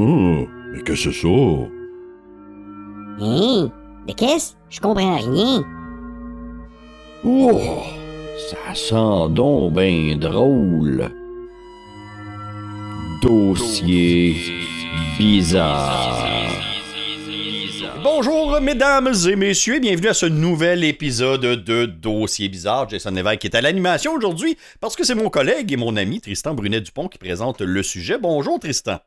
Oh, mais qu'est-ce que c'est ça? Hein? De qu'est-ce? Je comprends rien. Oh, ça sent donc bien drôle. Dossier bizarre. Bonjour mesdames et messieurs et bienvenue à ce nouvel épisode de Dossier bizarre. Jason Lévesque est à l'animation aujourd'hui parce que c'est mon collègue et mon ami Tristan Brunet-Dupont qui présente le sujet. Bonjour Tristan.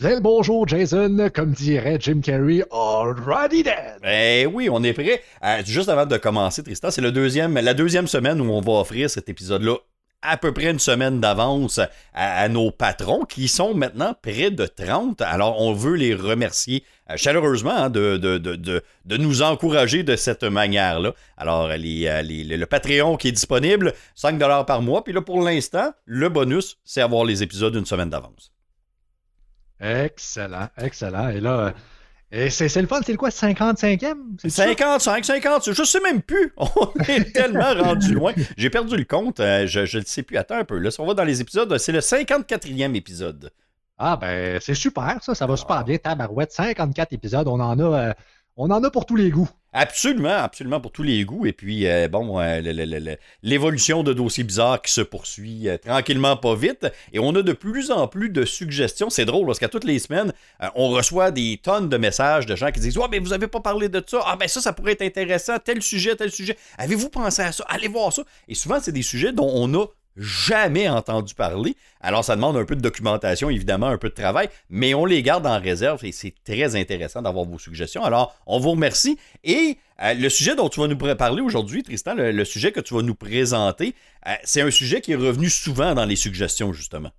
Bien bonjour, Jason, comme dirait Jim Carrey, already dead. Eh oui, on est prêt. Euh, juste avant de commencer, Tristan, c'est la deuxième semaine où on va offrir cet épisode-là à peu près une semaine d'avance à, nos patrons qui sont maintenant près de 30. Alors, on veut les remercier euh, chaleureusement hein, de, nous encourager de cette manière-là. Alors, les, euh, les, le Patreon qui est disponible, 5 par mois. Puis là, pour l'instant, le bonus, c'est avoir les épisodes une semaine d'avance. Excellent, excellent. Et là, et c'est le fun, c'est le quoi, 55e? 55, 50, je sais même plus. On est tellement rendu loin. J'ai perdu le compte, euh, je ne sais plus. Attends un peu, là, si on va dans les épisodes, c'est le 54e épisode. Ah ben, c'est super, ça, ça va super bien, tabarouette. 54 épisodes, on en a, euh, on en a pour tous les goûts. Absolument, absolument pour tous les goûts. Et puis, euh, bon, euh, l'évolution de dossiers bizarres qui se poursuit euh, tranquillement, pas vite. Et on a de plus en plus de suggestions. C'est drôle parce qu'à toutes les semaines, on reçoit des tonnes de messages de gens qui disent Ouais, mais vous avez pas parlé de ça. Ah, ben ça, ça pourrait être intéressant. Tel sujet, tel sujet. Avez-vous pensé à ça? Allez voir ça. Et souvent, c'est des sujets dont on a jamais entendu parler. Alors, ça demande un peu de documentation, évidemment, un peu de travail, mais on les garde en réserve et c'est très intéressant d'avoir vos suggestions. Alors, on vous remercie. Et euh, le sujet dont tu vas nous parler aujourd'hui, Tristan, le, sujet que tu vas nous présenter, euh, c'est un sujet qui est revenu souvent dans les suggestions, justement.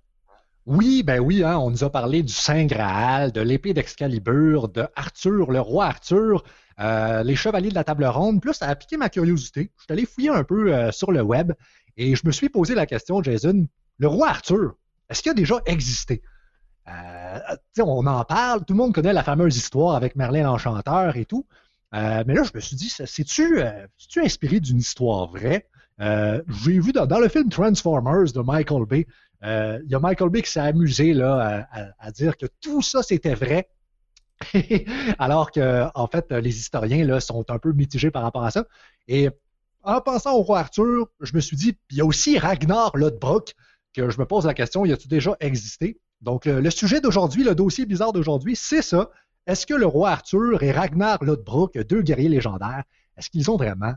Oui, ben oui, hein, on nous a parlé du Saint Graal, de l'épée d'Excalibur, de Arthur, le roi Arthur, euh, les chevaliers de la table ronde. Plus, ça a piqué ma curiosité. Je suis allé fouiller un peu sur le web et je me suis posé la question, Jason, le roi Arthur, est-ce qu'il a déjà existé? Euh, on en parle, tout le monde connaît la fameuse histoire avec Merlin l'Enchanteur et tout. Euh, mais là, je me suis dit, c'est-tu euh, inspiré d'une histoire vraie? J'ai vu dans, le film Transformers de Michael Bay, il y a Michael Bay qui s'est amusé là, à, dire que tout ça, c'était vrai. Alors que, en fait, les historiens là, sont un peu mitigés par rapport à ça. Et en pensant au roi Arthur, je me suis dit, il y a aussi Ragnar Lodbrok, que je me pose la question, y a-t-il déjà existé? Donc, le, sujet d'aujourd'hui, le dossier bizarre d'aujourd'hui, c'est ça. Est-ce que le roi Arthur et Ragnar Lodbrok, deux guerriers légendaires, est-ce qu'ils ont vraiment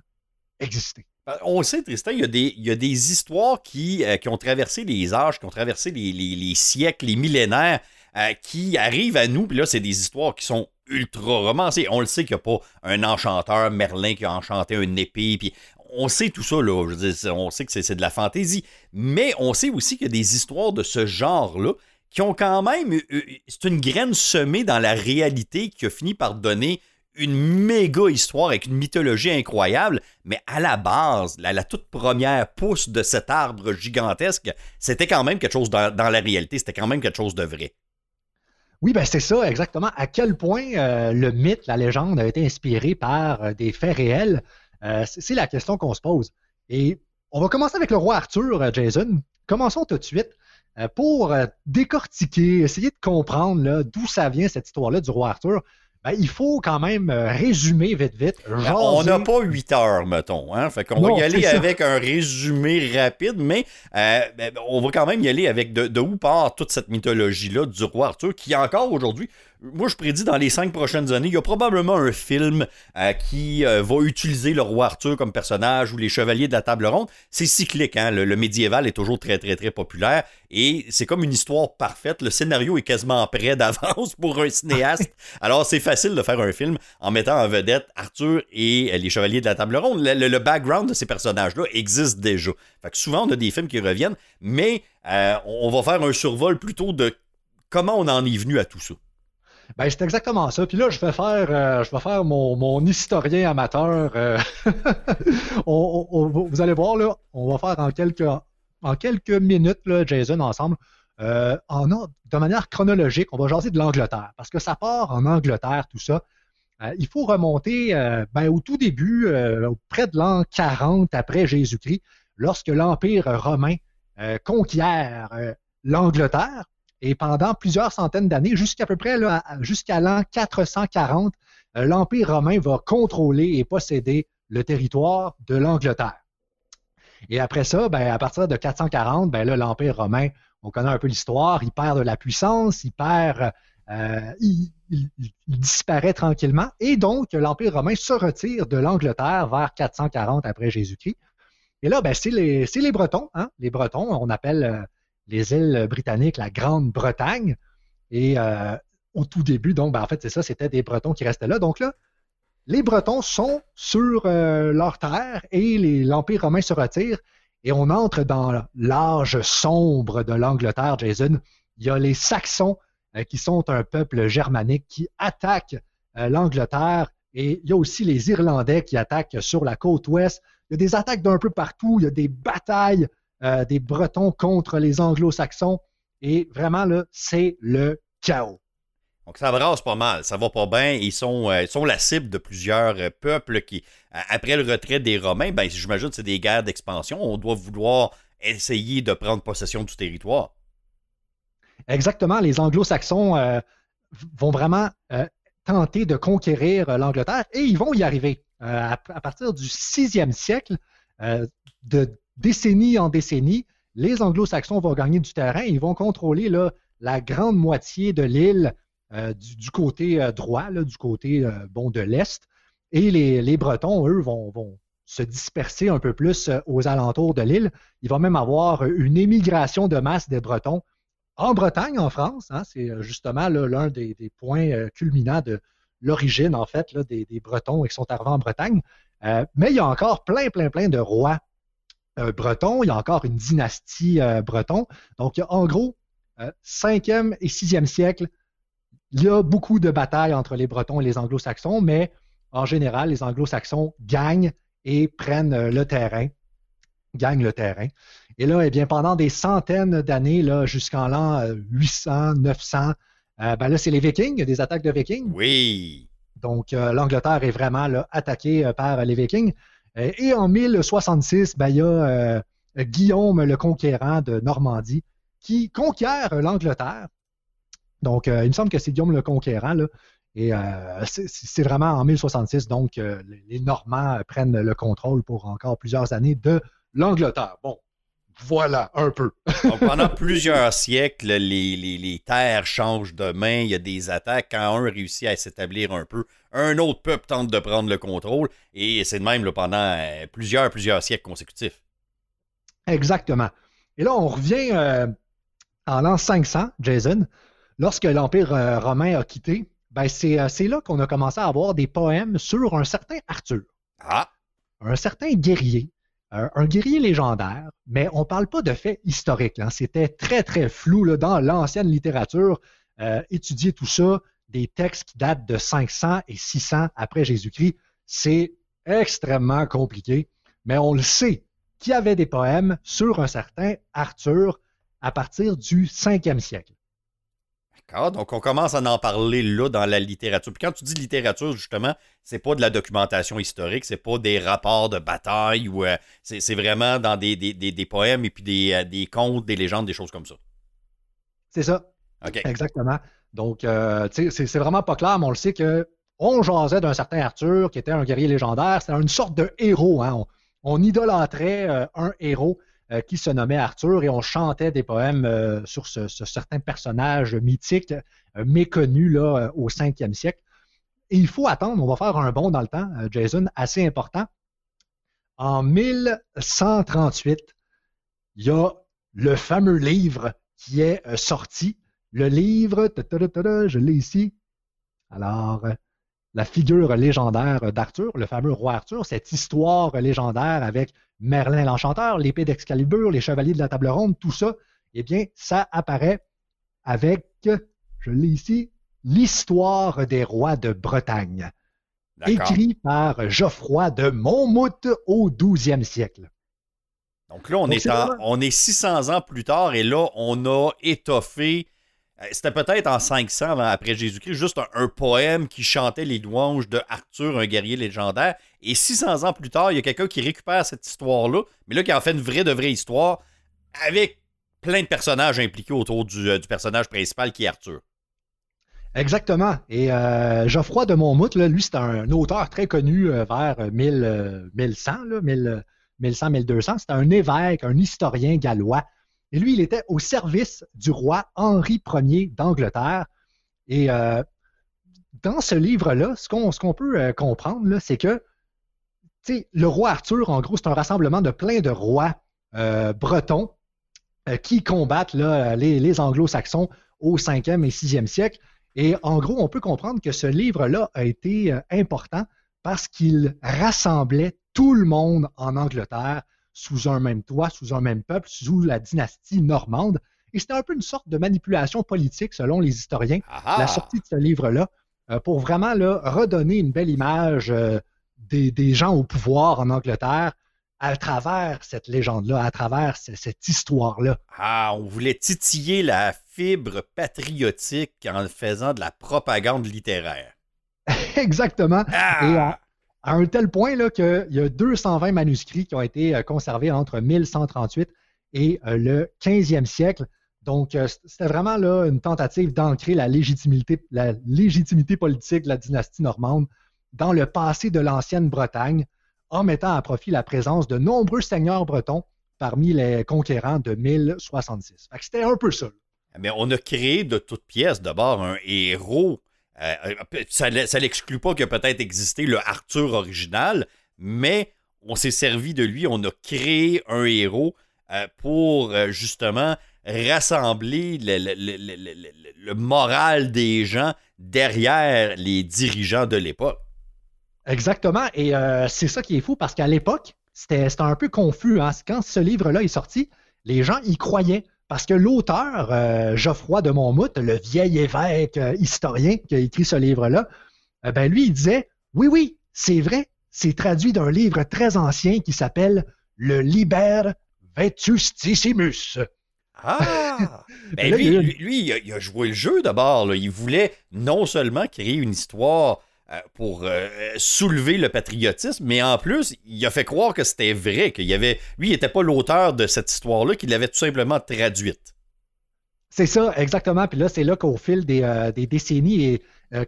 existé? Euh, on le sait, Tristan, il y a des, histoires qui, euh, qui, ont traversé les âges, qui ont traversé les, siècles, les millénaires, euh, qui arrivent à nous. Puis là, c'est des histoires qui sont ultra romancées. On le sait qu'il n'y a pas un enchanteur, Merlin, qui a enchanté une épée. Puis on sait tout ça, on sait que c'est de la fantaisie. Mais on sait aussi qu'il y a des histoires de ce genre-là qui ont quand même. Euh, euh, c'est une graine semée dans la réalité qui a fini par donner une méga histoire avec une mythologie incroyable, mais à la base, la, toute première pousse de cet arbre gigantesque, c'était quand même quelque chose dans, la réalité, c'était quand même quelque chose de vrai. Oui, ben c'est ça, exactement. À quel point euh, le mythe, la légende a été inspiré par des faits réels? Euh, c'est la question qu'on se pose. Et on va commencer avec le roi Arthur, euh, Jason. Commençons tout de suite euh, pour décortiquer, essayer de comprendre d'où ça vient cette histoire-là du roi Arthur. Ben, il faut quand même résumer vite, vite. Ben, on n'a pas huit heures, mettons. Hein? Fait qu'on va y aller avec un résumé rapide, mais ben, on va quand même y aller avec de, de où part toute cette mythologie-là du roi Arthur, qui encore aujourd'hui moi, je prédis dans les cinq prochaines années, il y a probablement un film euh, qui euh, va utiliser le roi Arthur comme personnage ou les chevaliers de la table ronde. C'est cyclique, hein? le, médiéval est toujours très, très, très populaire et c'est comme une histoire parfaite. Le scénario est quasiment prêt d'avance pour un cinéaste. Alors, c'est facile de faire un film en mettant en vedette Arthur et euh, les chevaliers de la table ronde. Le, background de ces personnages-là existe déjà. Fait que souvent, on a des films qui reviennent, mais on va faire un survol plutôt de comment on en est venu à tout ça. Ben, c'est exactement ça. Puis là, je vais faire, euh, je vais faire mon, historien amateur. Euh, vous allez voir, là, on va faire en quelques, minutes, Jason, ensemble, euh, de manière chronologique, on va jaser de l'Angleterre, parce que ça part en Angleterre, tout ça. il faut remonter ben, au tout début, près de l'an 40 après Jésus-Christ, lorsque l'Empire romain conquiert l'Angleterre Et pendant plusieurs centaines d'années, jusqu'à peu près jusqu'à l'an 440, euh, l'Empire romain va contrôler et posséder le territoire de l'Angleterre. Et après ça, ben, à partir de 440, ben, l'Empire romain, on connaît un peu l'histoire, il perd de la puissance, il perd, euh, il, disparaît tranquillement, et donc l'Empire romain se retire de l'Angleterre vers 440 après Jésus-Christ. Et là, ben, c'est les, les, Bretons, hein? les Bretons, on appelle euh, les îles britanniques la Grande-Bretagne. Et euh, au tout début, donc, ben, en fait, c'est ça, c'était des Bretons qui restaient là. Donc là, les Bretons sont sur euh, leur terre et l'Empire romain se retire et on entre dans l'âge sombre de l'Angleterre, Jason. Il y a les Saxons euh, qui sont un peuple germanique qui attaque l'Angleterre et il y a aussi les Irlandais qui attaquent sur la côte ouest. Il y a des attaques d'un peu partout, il y a des batailles euh, des Bretons contre les Anglo-Saxons. Et vraiment, là, c'est le chaos. Donc ça brasse pas mal, ça va pas bien. Ils sont, euh, sont la cible de plusieurs euh, peuples qui, après le retrait des Romains, ben, j'imagine que c'est des guerres d'expansion. On doit vouloir essayer de prendre possession du territoire. Exactement. Les Anglo-Saxons vont vraiment tenter de conquérir l'Angleterre et ils vont y arriver. À, partir du 6e siècle, de décennie en décennie, les anglo-saxons vont gagner du terrain. Ils vont contrôler la grande moitié de l'île euh, du, côté euh, droit, du côté euh, bon, de l'Est. Et les, Bretons, eux, vont, se disperser un peu plus aux alentours de l'île. Il va même avoir une émigration de masse des Bretons en Bretagne, en France. Hein. c'est justement l'un des, points culminants de l'origine, en fait, des, des, Bretons qui sont arrivés en Bretagne. mais il y a encore plein, plein, plein de rois breton, il y a encore une dynastie euh, breton. Donc, en gros, 5e euh, et 6e siècle, il y a beaucoup de batailles entre les Bretons et les Anglo-Saxons, mais en général, les Anglo-Saxons gagnent et prennent le terrain, gagnent le terrain. Et là, eh bien, pendant des centaines d'années, jusqu'en l'an 800, 900, ben là, c'est les Vikings, des attaques de Vikings. Oui. Donc, l'Angleterre est vraiment attaquée par les Vikings. Euh, et en 1066, ben, il y a euh, Guillaume le Conquérant de Normandie qui conquiert l'Angleterre. Donc, euh, il me semble que c'est Guillaume le Conquérant. Là, et c'est vraiment en 1066, donc les Normands prennent le contrôle pour encore plusieurs années de l'Angleterre. Bon, voilà, un peu. pendant plusieurs siècles, les, terres changent de main, il y a des attaques. Quand un réussit à s'établir un peu, un autre peuple tente de prendre le contrôle. Et c'est de même pendant euh, plusieurs, plusieurs siècles consécutifs. Exactement. Et là, on revient euh, en l'an 500, Jason, lorsque l'Empire euh, romain a quitté. Ben c'est là qu'on a commencé à avoir des poèmes sur un certain Arthur. Ah! Un certain guerrier un guerrier légendaire, mais on ne parle pas de faits historiques. Hein. C'était très, très flou dans l'ancienne littérature. Euh, étudier tout ça, des textes qui datent de 500 et 600 après Jésus-Christ, c'est extrêmement compliqué, mais on le sait qu'il y avait des poèmes sur un certain Arthur à partir du 5e siècle. D'accord, donc on commence à en parler là dans la littérature. Puis quand tu dis littérature, justement, c'est pas de la documentation historique, c'est pas des rapports de bataille ou euh, c'est vraiment dans des, poèmes et puis des, euh, des, contes, des légendes, des choses comme ça. C'est ça. OK. Exactement. Donc, euh, c'est vraiment pas clair, mais on le sait que on jasait d'un certain Arthur qui était un guerrier légendaire. C'était une sorte de héros. Hein. On, on, idolâtrait un héros. Euh, qui se nommait Arthur et on chantait des poèmes euh, sur ce, certain personnage mythique euh, méconnu là, au 5e siècle. Et il faut attendre, on va faire un bond dans le temps, Jason, assez important. En 1138, il y a le fameux livre qui est sorti. Le livre, je l'ai ici. Alors, la figure légendaire d'Arthur, le fameux roi Arthur, cette histoire légendaire avec Merlin l'Enchanteur, l'épée d'Excalibur, les chevaliers de la table ronde, tout ça, eh bien, ça apparaît avec, je l'ai ici, l'histoire des rois de Bretagne, écrit par Geoffroy de Monmouth au 12e siècle. Donc là, on, est, on est 600 ans plus tard et là, on a étoffé c'était peut-être en 500 après Jésus-Christ, juste un, poème qui chantait les louanges de Arthur, un guerrier légendaire. Et 600 ans plus tard, il y a quelqu'un qui récupère cette histoire-là, mais là qui en fait une vraie de vraie histoire avec plein de personnages impliqués autour du, personnage principal qui est Arthur. Exactement. Et Geoffroy de Monmouth, lui, c'est un, auteur très connu vers 1100, là, 1100, 1200. C'est un évêque, un historien gallois. Et lui, il était au service du roi Henri Ier d'Angleterre. Et dans ce livre-là, ce qu'on peut comprendre, c'est que le roi Arthur, en gros, c'est un rassemblement de plein de rois euh, bretons euh, qui combattent les, anglo-saxons au 5e et 6e siècle. Et en gros, on peut comprendre que ce livre-là a été euh, important parce qu'il rassemblait tout le monde en Angleterre sous un même toit, sous un même peuple, sous la dynastie normande. Et c'était un peu une sorte de manipulation politique, selon les historiens, la sortie de ce livre-là, pour vraiment redonner une belle image des, gens au pouvoir en Angleterre à travers cette légende-là, à travers cette histoire-là. Ah, on voulait titiller la fibre patriotique en faisant de la propagande littéraire. Exactement. Ah! Et à, un tel point qu'il y a 220 manuscrits qui ont été euh, conservés entre 1138 et euh, le 15e siècle. Donc, euh, c'était vraiment là, une tentative d'ancrer la légitimité, politique de la dynastie normande dans le passé de l'ancienne Bretagne, en mettant à profit la présence de nombreux seigneurs bretons parmi les conquérants de 1066. C'était un peu ça. Mais on a créé de toutes pièces d'abord un héros. Euh, euh, ça ne l'exclut pas que peut-être existé le Arthur original, mais on s'est servi de lui, on a créé un héros euh, pour justement rassembler le, moral des gens derrière les dirigeants de l'époque. Exactement. Et c'est ça qui est fou parce qu'à l'époque, c'était un peu confus. Hein. Quand ce livre-là est sorti, les gens y croyaient. Parce que l'auteur, euh, Geoffroy de Monmouth, le vieil évêque euh, historien qui a écrit ce livre-là, ben lui, il disait Oui, oui, c'est vrai, c'est traduit d'un livre très ancien qui s'appelle Le Liber Vetustissimus. Ah! ben lui, lui, il, a, joué le jeu d'abord. Il voulait non seulement créer une histoire euh, pour euh, soulever le patriotisme, mais en plus, il a fait croire que c'était vrai, qu'il y avait. Lui, il n'était pas l'auteur de cette histoire-là, qu'il l'avait tout simplement traduite. C'est ça, exactement. Puis là, c'est là qu'au fil des, euh, décennies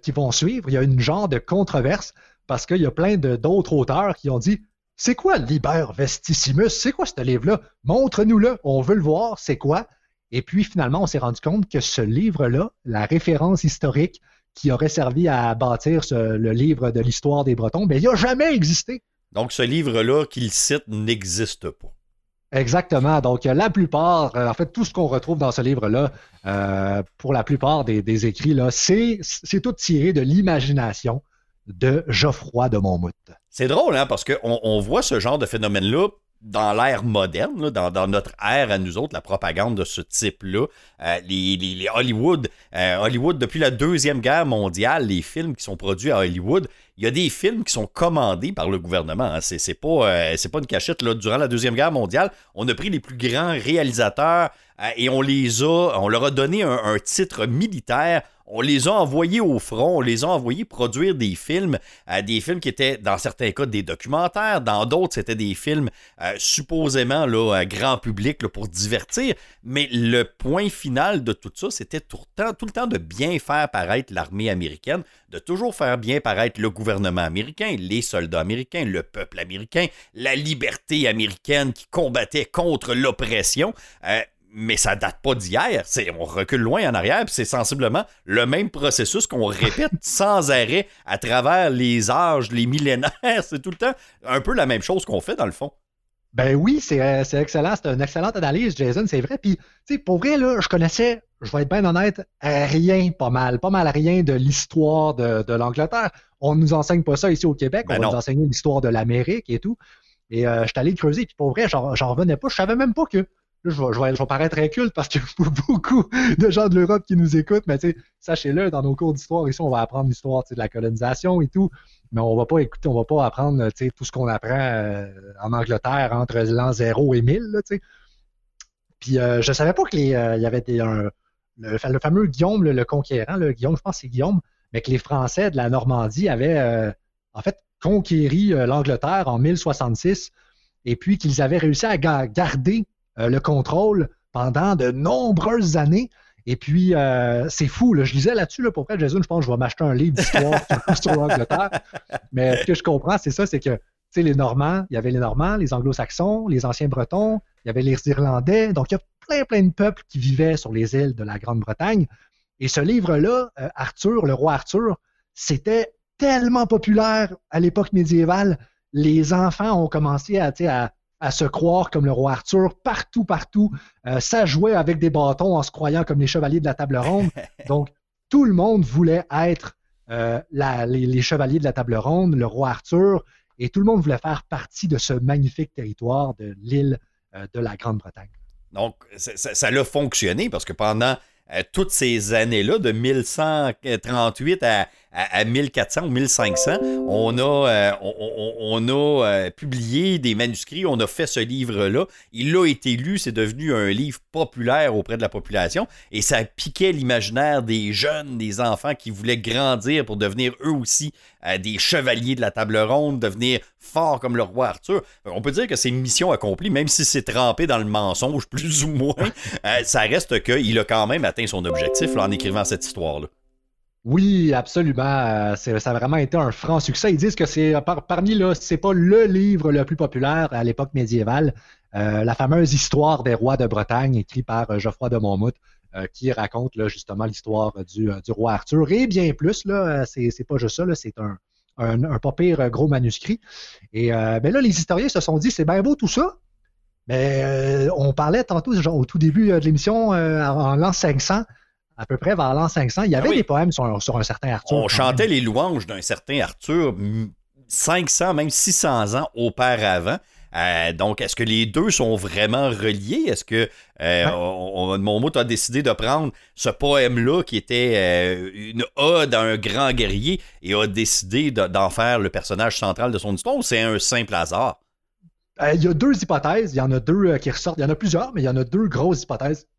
qui vont suivre, il y a une genre de controverse parce qu'il y a plein d'autres auteurs qui ont dit C'est quoi Liber Vestissimus? C'est quoi ce livre-là? Montre-nous-le, on veut le voir, c'est quoi Et puis finalement, on s'est rendu compte que ce livre-là, la référence historique, qui aurait servi à bâtir le livre de l'histoire des Bretons, mais il n'a jamais existé. Donc, ce livre-là qu'il cite n'existe pas. Exactement. Donc, la plupart, euh, en fait, tout ce qu'on retrouve dans ce livre-là, euh, pour la plupart des, écrits, là, c'est, tout tiré de l'imagination de Geoffroy de Monmouth. C'est drôle, hein, parce qu'on on voit ce genre de phénomène-là dans l'ère moderne, dans, notre ère à nous autres, la propagande de ce type-là, euh, les, Hollywood, euh, Hollywood, depuis la Deuxième Guerre mondiale, les films qui sont produits à Hollywood, il y a des films qui sont commandés par le gouvernement. Hein. C'est, pas, euh, pas une cachette. Là. Durant la Deuxième Guerre mondiale, on a pris les plus grands réalisateurs et on les a, on leur a donné un titre militaire on les a envoyés au front, on les a envoyés produire des films, euh, des films qui étaient dans certains cas des documentaires, dans d'autres c'était des films euh, supposément là, grand public pour divertir, mais le point final de tout ça, c'était tout le, temps, tout le temps de bien faire paraître l'armée américaine, de toujours faire bien paraître le gouvernement américain, les soldats américains, le peuple américain, la liberté américaine qui combattait contre l'oppression. Euh, mais ça date pas d'hier. On recule loin en arrière, puis c'est sensiblement le même processus qu'on répète sans arrêt à travers les âges, les millénaires. C'est tout le temps un peu la même chose qu'on fait dans le fond. Ben oui, c'est euh, excellent. C'est une excellente analyse, Jason, c'est vrai. Puis, tu sais, pour vrai, là, je connaissais, je vais être bien honnête, rien, pas mal, pas mal rien de l'histoire de, l'Angleterre. On nous enseigne pas ça ici au Québec. Ben on va nous enseigner l'histoire de l'Amérique et tout. Et euh, je suis allé creuser, puis pour vrai, j'en revenais pas. Je savais même pas que je vais, je, paraître inculte parce qu'il y a beaucoup de gens de l'Europe qui nous écoutent, mais sachez-le, dans nos cours d'histoire ici, on va apprendre l'histoire de la colonisation et tout, mais on va pas écouter, on va pas apprendre tout ce qu'on apprend euh, en Angleterre entre l'an 0 et 1000. Là, Puis euh, je savais pas qu'il euh, y avait le, fameux Guillaume, le, conquérant, Guillaume, je pense que c'est Guillaume, mais que les Français de la Normandie avaient en fait conquéri l'Angleterre en 1066 et puis qu'ils avaient réussi à garder euh, le contrôle pendant de nombreuses années. Et puis, euh, c'est fou. Là. Je lisais là-dessus, là, pour vrai, Jason, je pense que je vais m'acheter un livre d'histoire sur l'Angleterre. Mais ce que je comprends, c'est ça, c'est que les Normands, il y avait les Normands, les Anglo-Saxons, les anciens Bretons, il y avait les Irlandais. Donc, il y a plein, plein de peuples qui vivaient sur les îles de la Grande-Bretagne. Et ce livre-là, euh, Arthur, le roi Arthur, c'était tellement populaire à l'époque médiévale. Les enfants ont commencé à, à, se croire comme le roi Arthur partout, partout. Euh, ça jouait avec des bâtons en se croyant comme les chevaliers de la table ronde. Donc, tout le monde voulait être euh, les, chevaliers de la table ronde, le roi Arthur, et tout le monde voulait faire partie de ce magnifique territoire de l'île de la Grande-Bretagne. Donc, ça, a fonctionné parce que pendant euh, toutes ces années-là, de 1138 à, à, 1400 ou 1500, on a, euh, euh, publié des manuscrits, on a fait ce livre-là. Il a été lu, c'est devenu un livre populaire auprès de la population et ça piquait l'imaginaire des jeunes, des enfants qui voulaient grandir pour devenir eux aussi euh, des chevaliers de la table ronde, devenir forts comme le roi Arthur. On peut dire que c'est une mission accomplie, même si c'est trempé dans le mensonge plus ou moins, ça reste qu'il a quand même atteint son objectif en écrivant cette histoire-là. Oui, absolument. Euh, ça a vraiment été un franc succès. Ils disent que c'est parmi là, c'est pas le livre le plus populaire à l'époque médiévale. Euh, la fameuse histoire des rois de Bretagne, écrite par euh, Geoffroy de Monmouth, qui raconte justement l'histoire du, roi Arthur et bien plus. C'est, pas juste ça, c'est un, un, gros manuscrit. Et ben là, les historiens se sont dit, c'est bien beau tout ça, mais on parlait tantôt, au tout début de l'émission, en l'an 500, à peu près vers l'an 500, il y avait ah des poèmes sur un, certain Arthur. On chantait les louanges d'un certain Arthur 500, même 600 ans auparavant. Euh, donc, est-ce que les deux sont vraiment reliés? Est-ce que euh, mon mot a décidé de prendre ce poème-là qui était euh, une ode à un grand guerrier et a décidé d'en faire le personnage central de son histoire ou c'est un simple hasard? Il y a deux hypothèses. Il y en a deux qui ressortent. Il y en a plusieurs, mais il y en a deux grosses hypothèses euh,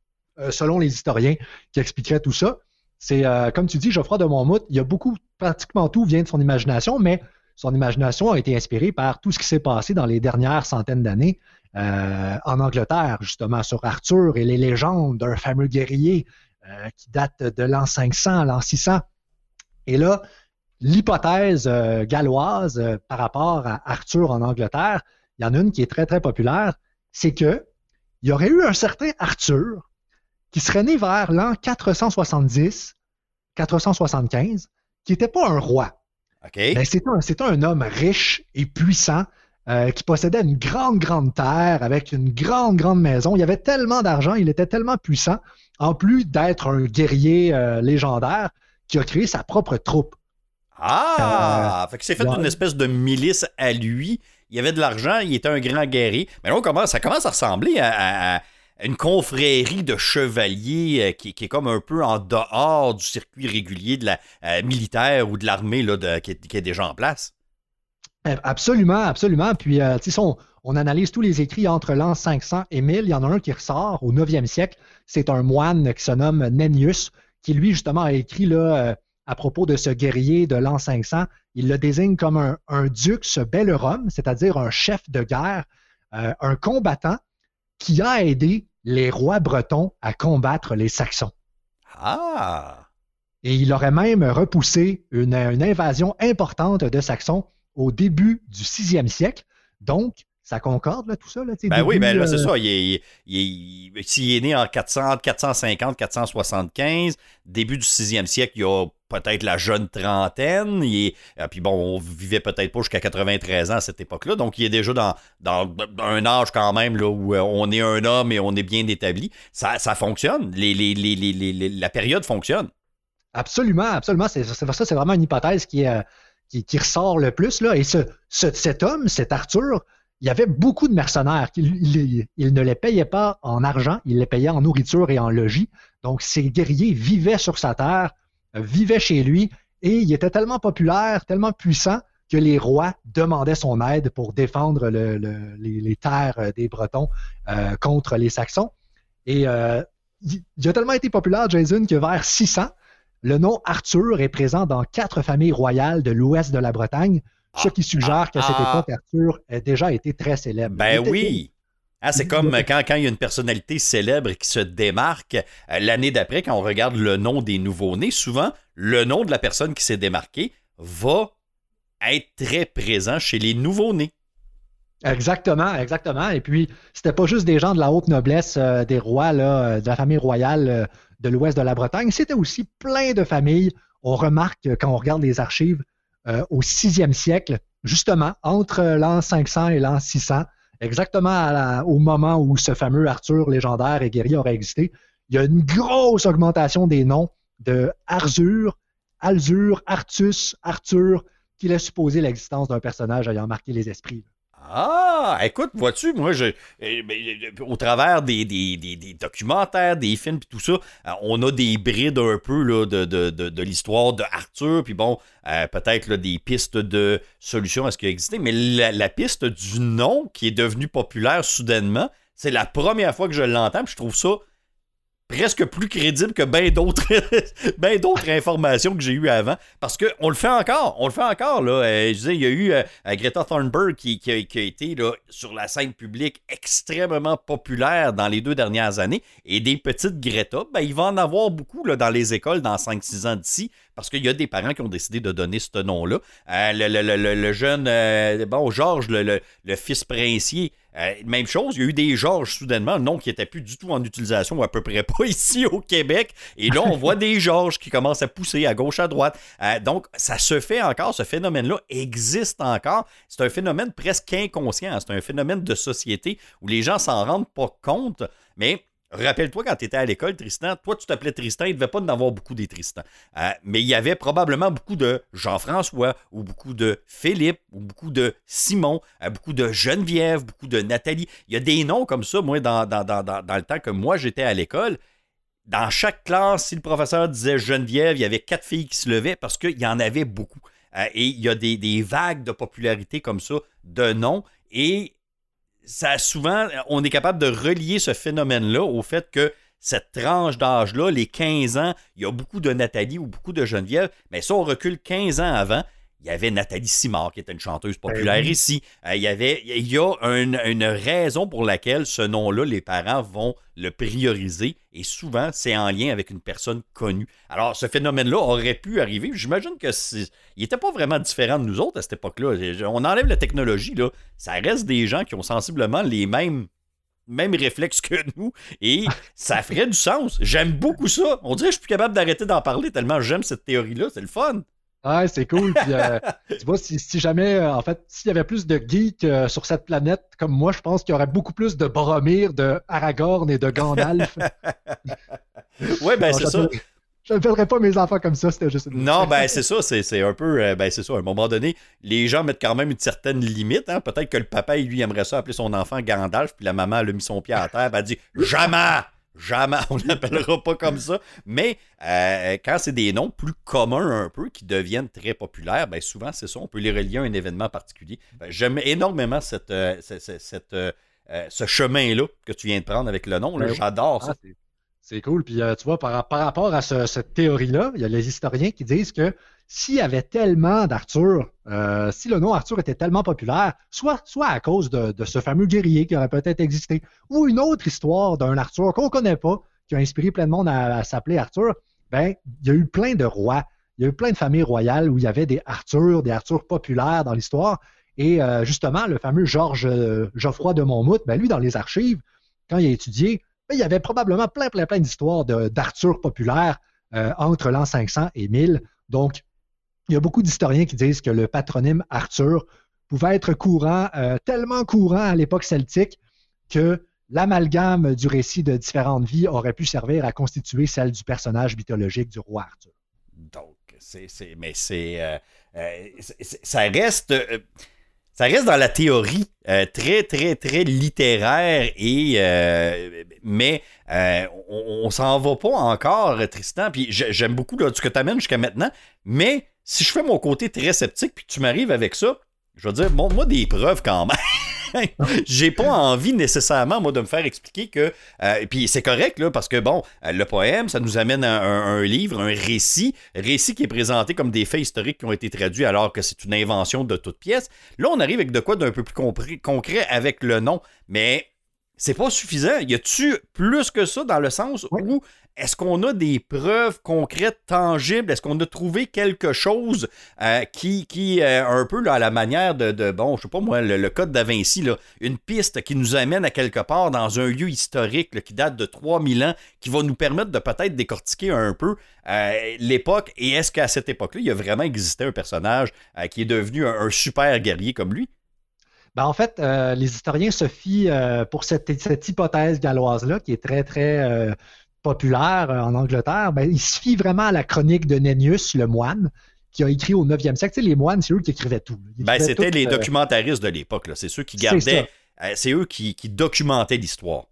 selon les historiens qui expliqueraient tout ça. C'est, euh, comme tu dis, Geoffroy de Monmouth, il y a beaucoup, pratiquement tout vient de son imagination, mais son imagination a été inspirée par tout ce qui s'est passé dans les dernières centaines d'années euh, en Angleterre, justement, sur Arthur et les légendes d'un fameux guerrier qui date de l'an 500, l'an 600. Et là, l'hypothèse galloise par rapport à Arthur en Angleterre, il y en a une qui est très, très populaire, c'est que il y aurait eu un certain Arthur qui serait né vers l'an 470, 475, qui n'était pas un roi. Okay. C'était un, un, homme riche et puissant euh, qui possédait une grande, grande terre avec une grande, grande maison. Il avait tellement d'argent, il était tellement puissant, en plus d'être un guerrier euh, légendaire, qui a créé sa propre troupe. Ah! Euh, fait que c'est fait une espèce de milice à lui. Il avait de l'argent, il était un grand guerrier. Mais là, ça commence à ressembler à une confrérie de chevaliers euh, qui, est comme un peu en dehors du circuit régulier de la euh, militaire ou de l'armée qui, qui, est déjà en place. Euh, absolument, absolument. Puis, on, on, analyse tous les écrits entre l'an 500 et 1000. Il y en a un qui ressort au 9e siècle. C'est un moine qui se nomme Nennius, qui lui, justement, a écrit là, à propos de ce guerrier de l'an 500. Il le désigne comme un, un dux bellerum, c'est-à-dire un chef de guerre, un combattant qui a aidé les rois bretons à combattre les Saxons. Ah! Et il aurait même repoussé une, invasion importante de Saxons au début du 6e siècle. Donc, ça concorde, là, tout ça? Là, ben oui, ben là, c'est euh, ça. Il est, s'il est né en 400, 450, 475, début du 6e siècle, il y a peut-être la jeune trentaine. Il euh, puis bon, on vivait peut-être pas jusqu'à 93 ans à cette époque-là. Donc, il est déjà dans, dans, un âge quand même là, où euh, on est un homme et on est bien établi. Ça, ça fonctionne. Les, la période fonctionne. Absolument, absolument. C'est, ça, c'est vraiment une hypothèse qui, qui, ressort le plus. Là. Et ce, cet homme, cet Arthur, il y avait beaucoup de mercenaires. Il, il, ne les payait pas en argent, il les payait en nourriture et en logis. Donc, ces guerriers vivaient sur sa terre vivait chez lui et il était tellement populaire, tellement puissant que les rois demandaient son aide pour défendre les, terres des Bretons euh, contre les Saxons. Et euh, il, a tellement été populaire, Jason, que vers 600, le nom Arthur est présent dans quatre familles royales de l'ouest de la Bretagne, ce qui suggère qu'à cette ah, ah. époque, Arthur a déjà été très célèbre. Ben oui! Ah, c'est comme quand, quand il y a une personnalité célèbre qui se démarque, euh, l'année d'après, quand on regarde le nom des nouveaux-nés, souvent, le nom de la personne qui s'est démarquée va être très présent chez les nouveaux-nés. Exactement, exactement. Et puis, c'était pas juste des gens de la haute noblesse, euh, des rois, là, de la famille royale de l'ouest de la Bretagne, c'était aussi plein de familles. On remarque quand on regarde les archives au sixième siècle, justement, entre l'an 500 et l'an 600, exactement au moment où ce fameux Arthur légendaire et guerrier aurait existé, il y a une grosse augmentation des noms de Arzur, Alzur, Artus, Arthur, qui laisse supposer l'existence d'un personnage ayant marqué les esprits. Ah, écoute, vois-tu, moi, je, eh, ben, au travers des, documentaires, des films, et tout ça, euh, on a des brides un peu là, de, l'histoire de Arthur, puis bon, euh, peut-être des pistes de solutions à ce qui a existé, mais la, piste du nom qui est devenu populaire soudainement, c'est la première fois que je l'entends, puis je trouve ça presque plus crédible que bien d'autres ben d'autres informations que j'ai eues avant. Parce qu'on le fait encore. On le fait encore. Là. Euh, il y a eu euh, Greta Thunberg qui, a, été là, sur la scène publique extrêmement populaire dans les deux dernières années. Et des petites Greta, ben, il va en avoir beaucoup là, dans les écoles dans 5-6 ans d'ici. Parce qu'il y a des parents qui ont décidé de donner ce nom-là. Euh, le, jeune, bon, Georges, le, fils princier, euh, même chose, il y a eu des Georges soudainement, un nom qui n'était plus du tout en utilisation, ou à peu près pas ici au Québec. Et là, on voit des Georges qui commencent à pousser à gauche, à droite. Euh, donc, ça se fait encore, ce phénomène-là existe encore. C'est un phénomène presque inconscient, c'est un phénomène de société où les gens s'en rendent pas compte, mais Rappelle-toi quand tu étais à l'école, Tristan, toi tu t'appelais Tristan, il ne devait pas en avoir beaucoup des Tristan. Euh, mais il y avait probablement beaucoup de Jean-François, ou beaucoup de Philippe, ou beaucoup de Simon, euh, beaucoup de Geneviève, beaucoup de Nathalie. Il y a des noms comme ça, moi, dans, le temps que moi j'étais à l'école. Dans chaque classe, si le professeur disait Geneviève, il y avait quatre filles qui se levaient parce qu'il y en avait beaucoup. Euh, et il y a des, des vagues de popularité comme ça, de noms. Et ça souvent, on est capable de relier ce phénomène-là au fait que cette tranche d'âge-là, les 15 ans, il y a beaucoup de Nathalie ou beaucoup de Geneviève, mais ça, on recule 15 ans avant, il y avait Nathalie Simard, qui était une chanteuse ben populaire ici. Euh, il, y avait, il y a une, raison pour laquelle ce nom-là, les parents vont le prioriser. Et souvent, c'est en lien avec une personne connue. Alors, ce phénomène-là aurait pu arriver. J'imagine que il n'était pas vraiment différent de nous autres à cette époque-là. On enlève la technologie, là. Ça reste des gens qui ont sensiblement les mêmes mêmes réflexes que nous et ça ferait du sens. J'aime beaucoup ça. On dirait que je suis plus capable d'arrêter d'en parler tellement j'aime cette théorie-là. C'est le fun. Ouais, c'est cool. Puis, euh, tu vois, si, jamais, euh, en fait, s'il y avait plus de geeks euh, sur cette planète, comme moi, je pense qu'il y aurait beaucoup plus de Boromir, de Aragorn et de Gandalf. ouais, ben c'est ça. Je ne ferais pas mes enfants comme ça, c'était juste une... Non, ben c'est ça, c'est un peu. ben c'est ça, à un moment donné, les gens mettent quand même une certaine limite. Hein? Peut-être que le papa, lui, aimerait ça appeler son enfant Gandalf, puis la maman, elle a mis son pied à terre, elle a dit Jamais Jamais, on l'appellera pas comme ça. Mais euh, quand c'est des noms plus communs un peu, qui deviennent très populaires, ben souvent c'est ça, on peut les relier à un événement particulier. Ben, j'aime énormément cette, euh, cette, euh, ce chemin-là que tu viens de prendre avec le nom. Ben j'adore ça. Ah, c'est cool. Puis tu vois, par, rapport à cette théorie-là, il y a les historiens qui disent que s'il y avait tellement d'Arthur, euh, si le nom Arthur était tellement populaire, soit, à cause de, ce fameux guerrier qui aurait peut-être existé, ou une autre histoire d'un Arthur qu'on ne connaît pas, qui a inspiré plein de monde à, s'appeler Arthur, ben, il y a eu plein de rois, il y a eu plein de familles royales où il y avait des Arthurs, des Arthurs populaires dans l'histoire. Et euh, justement, le fameux Georges euh, Geoffroy de Monmouth, ben, lui, dans les archives, quand il a étudié, il y avait probablement plein, plein, plein d'histoires d'Arthur populaires entre l'an 500 et 1000. Donc, il y a beaucoup d'historiens qui disent que le patronyme Arthur pouvait être courant, euh, tellement courant à l'époque celtique que l'amalgame du récit de différentes vies aurait pu servir à constituer celle du personnage mythologique du roi Arthur. Donc, c'est, mais c'est, euh, euh, ça reste, ça reste dans la théorie très, très, très littéraire et, mais on, on s'en va pas encore, Tristan. Puis j'aime beaucoup ce que tu amènes jusqu'à maintenant, mais si je fais mon côté très sceptique, puis tu m'arrives avec ça, je vais dire, montre-moi des preuves quand même. J'ai pas envie nécessairement, moi, de me faire expliquer que. Euh, puis c'est correct, là, parce que, bon, euh, le poème, ça nous amène à un, livre, un récit, récit qui est présenté comme des faits historiques qui ont été traduits alors que c'est une invention de toute pièce. Là, on arrive avec de quoi d'un peu plus concret avec le nom. Mais c'est pas suffisant. Y a-tu plus que ça dans le sens où est-ce qu'on a des preuves concrètes, tangibles? Est-ce qu'on a trouvé quelque chose euh, qui, qui euh, un peu à la manière de, bon, je sais pas moi, le, code da Vinci, une piste qui nous amène à quelque part dans un lieu historique qui date de 3000 ans, qui va nous permettre de peut-être décortiquer un peu euh, l'époque? Et est-ce qu'à cette époque-là, il y a vraiment existé un personnage qui est devenu un, super guerrier comme lui? Ben, en fait, les historiens se fient pour cette, cette hypothèse galloise-là, qui est très, très populaire euh, en Angleterre, ben, il se fie vraiment à la chronique de Nennius, le moine, qui a écrit au 9e siècle. Tu sais, les moines, c'est eux qui écrivaient tout. Ben, c'était les euh, documentaristes de l'époque. C'est ceux qui gardaient, euh, c'est eux qui, documentaient l'histoire.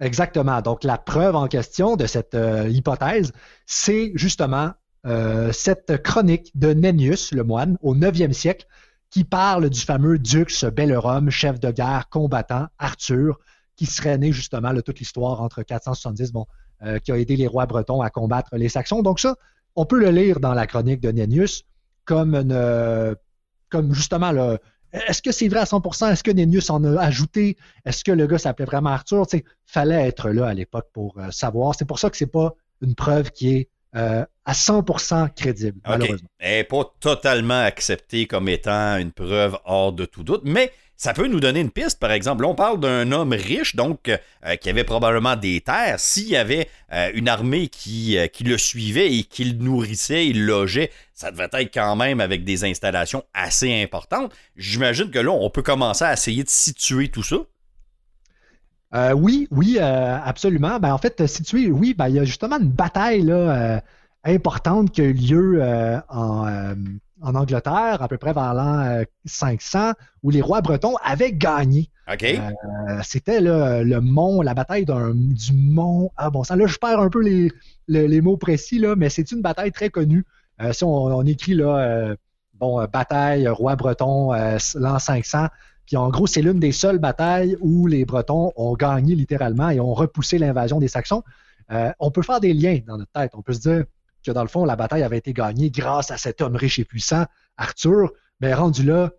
Exactement. Donc, la preuve en question de cette hypothèse, c'est justement cette chronique de Nennius, le moine, au 9e siècle, qui parle du fameux Dux Belleromme, chef de guerre combattant, Arthur, qui serait né justement de toute l'histoire entre 470, bon, euh, qui a aidé les rois bretons à combattre les Saxons. Donc ça, on peut le lire dans la chronique de Nennius comme, une, comme justement le, est-ce que c'est vrai à 100%? Est-ce que Nennius en a ajouté? Est-ce que le gars s'appelait vraiment Arthur? Il fallait être là à l'époque pour euh, savoir. C'est pour ça que c'est pas une preuve qui est euh, à 100% crédible, malheureusement. N'est pas totalement acceptée comme étant une preuve hors de tout doute, mais ça peut nous donner une piste, par exemple. on parle d'un homme riche, donc euh, qui avait probablement des terres. S'il y avait euh, une armée qui, qui, le suivait et qui le nourrissait, il logeait, ça devait être quand même avec des installations assez importantes. J'imagine que là, on peut commencer à essayer de situer tout ça. Oui, oui, absolument. Ben, en fait, situer, oui, ben, il y a justement une bataille là, importante qui a eu lieu en en Angleterre, à peu près vers l'an 500, euh, où les rois bretons avaient gagné. Euh, c'était le mont, la bataille du mont. Ah bon, ça, là, je perds un peu les, mots précis, là, mais c'est une bataille très connue. Euh, si on, écrit là, bon, bataille roi breton l'an 500, puis en gros, c'est l'une des seules batailles où les Bretons ont gagné littéralement et ont repoussé l'invasion des Saxons. on peut faire des liens dans notre tête. On peut se dire, que dans le fond, la bataille avait été gagnée grâce à cet homme riche et puissant, Arthur, mais rendu là,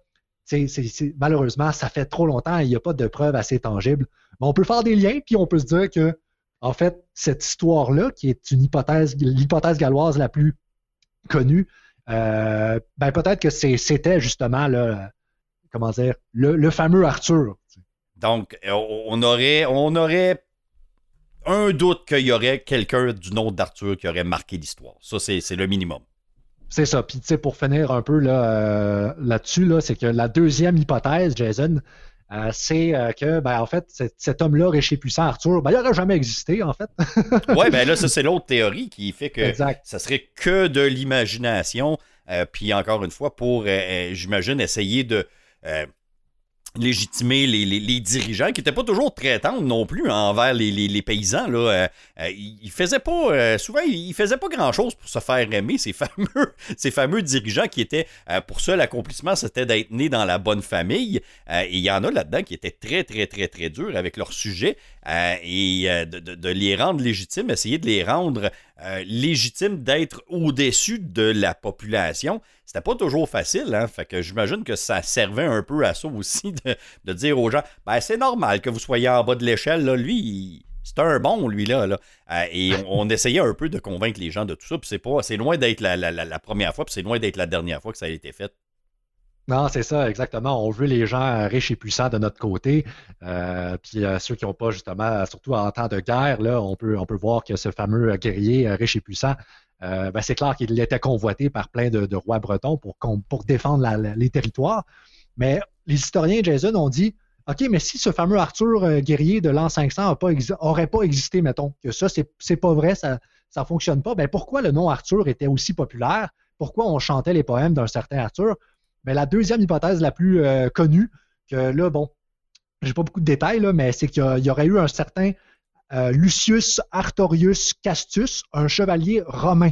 malheureusement, ça fait trop longtemps et il n'y a pas de preuves assez tangibles. Mais on peut faire des liens, puis on peut se dire que, en fait, cette histoire-là, qui est une hypothèse, l'hypothèse galloise la plus connue, euh, ben peut-être que c'était justement le, comment dire, le, fameux Arthur. Donc, on aurait, on aurait un doute qu'il y aurait quelqu'un du nom d'Arthur qui aurait marqué l'histoire. Ça, c'est le minimum. C'est ça. Puis, tu sais, pour finir un peu là, euh, dessus c'est que la deuxième hypothèse, Jason, euh, c'est euh, que, ben, en fait, cet homme-là, riche et puissant, Arthur, ben, il n'aurait jamais existé, en fait. oui, ben là, ça, c'est l'autre théorie qui fait que ça serait que de l'imagination. puis, encore une fois, pour, j'imagine, essayer de légitimer les, dirigeants qui n'étaient pas toujours très tendres non plus envers les, paysans. Là. Euh, euh, ils faisaient pas, euh, souvent, ils faisaient pas grand-chose pour se faire aimer, ces fameux, ces fameux dirigeants qui étaient, pour ça, l'accomplissement, c'était d'être né dans la bonne famille. et il y en a là-dedans qui étaient très, très, très, très durs avec leur sujet et de, les rendre légitimes, essayer de les rendre légitimes d'être au-dessus de la population c'était pas toujours facile, hein? Fait que j'imagine que ça servait un peu à ça aussi de, dire aux gens ben c'est normal que vous soyez en bas de l'échelle. Lui, c'est un bon, lui, là. là. Euh, et on, essayait un peu de convaincre les gens de tout ça. Puis c'est pas. Loin d'être la, première fois, puis c'est loin d'être la dernière fois que ça a été fait. Non, c'est ça, exactement. On veut les gens riches et puissants de notre côté. Euh, puis euh, ceux qui n'ont pas, justement, surtout en temps de guerre, là, on peut, on peut voir que ce fameux guerrier riche et puissant euh, ben, c'est clair qu'il était convoité par plein de, rois bretons pour, défendre les territoires. Mais les historiens, Jason, ont dit OK, mais si ce fameux Arthur euh, guerrier de l'an 500 n'aurait pas existé, mettons, que ça, c'est pas vrai, ça ne fonctionne pas, ben pourquoi le nom Arthur était aussi populaire? Pourquoi on chantait les poèmes d'un certain Arthur? Ben, la deuxième hypothèse la plus euh, connue, que là, bon, j'ai pas beaucoup de détails, là, mais c'est qu'il y, aurait eu un certain euh, Lucius Artorius Castus, un chevalier romain.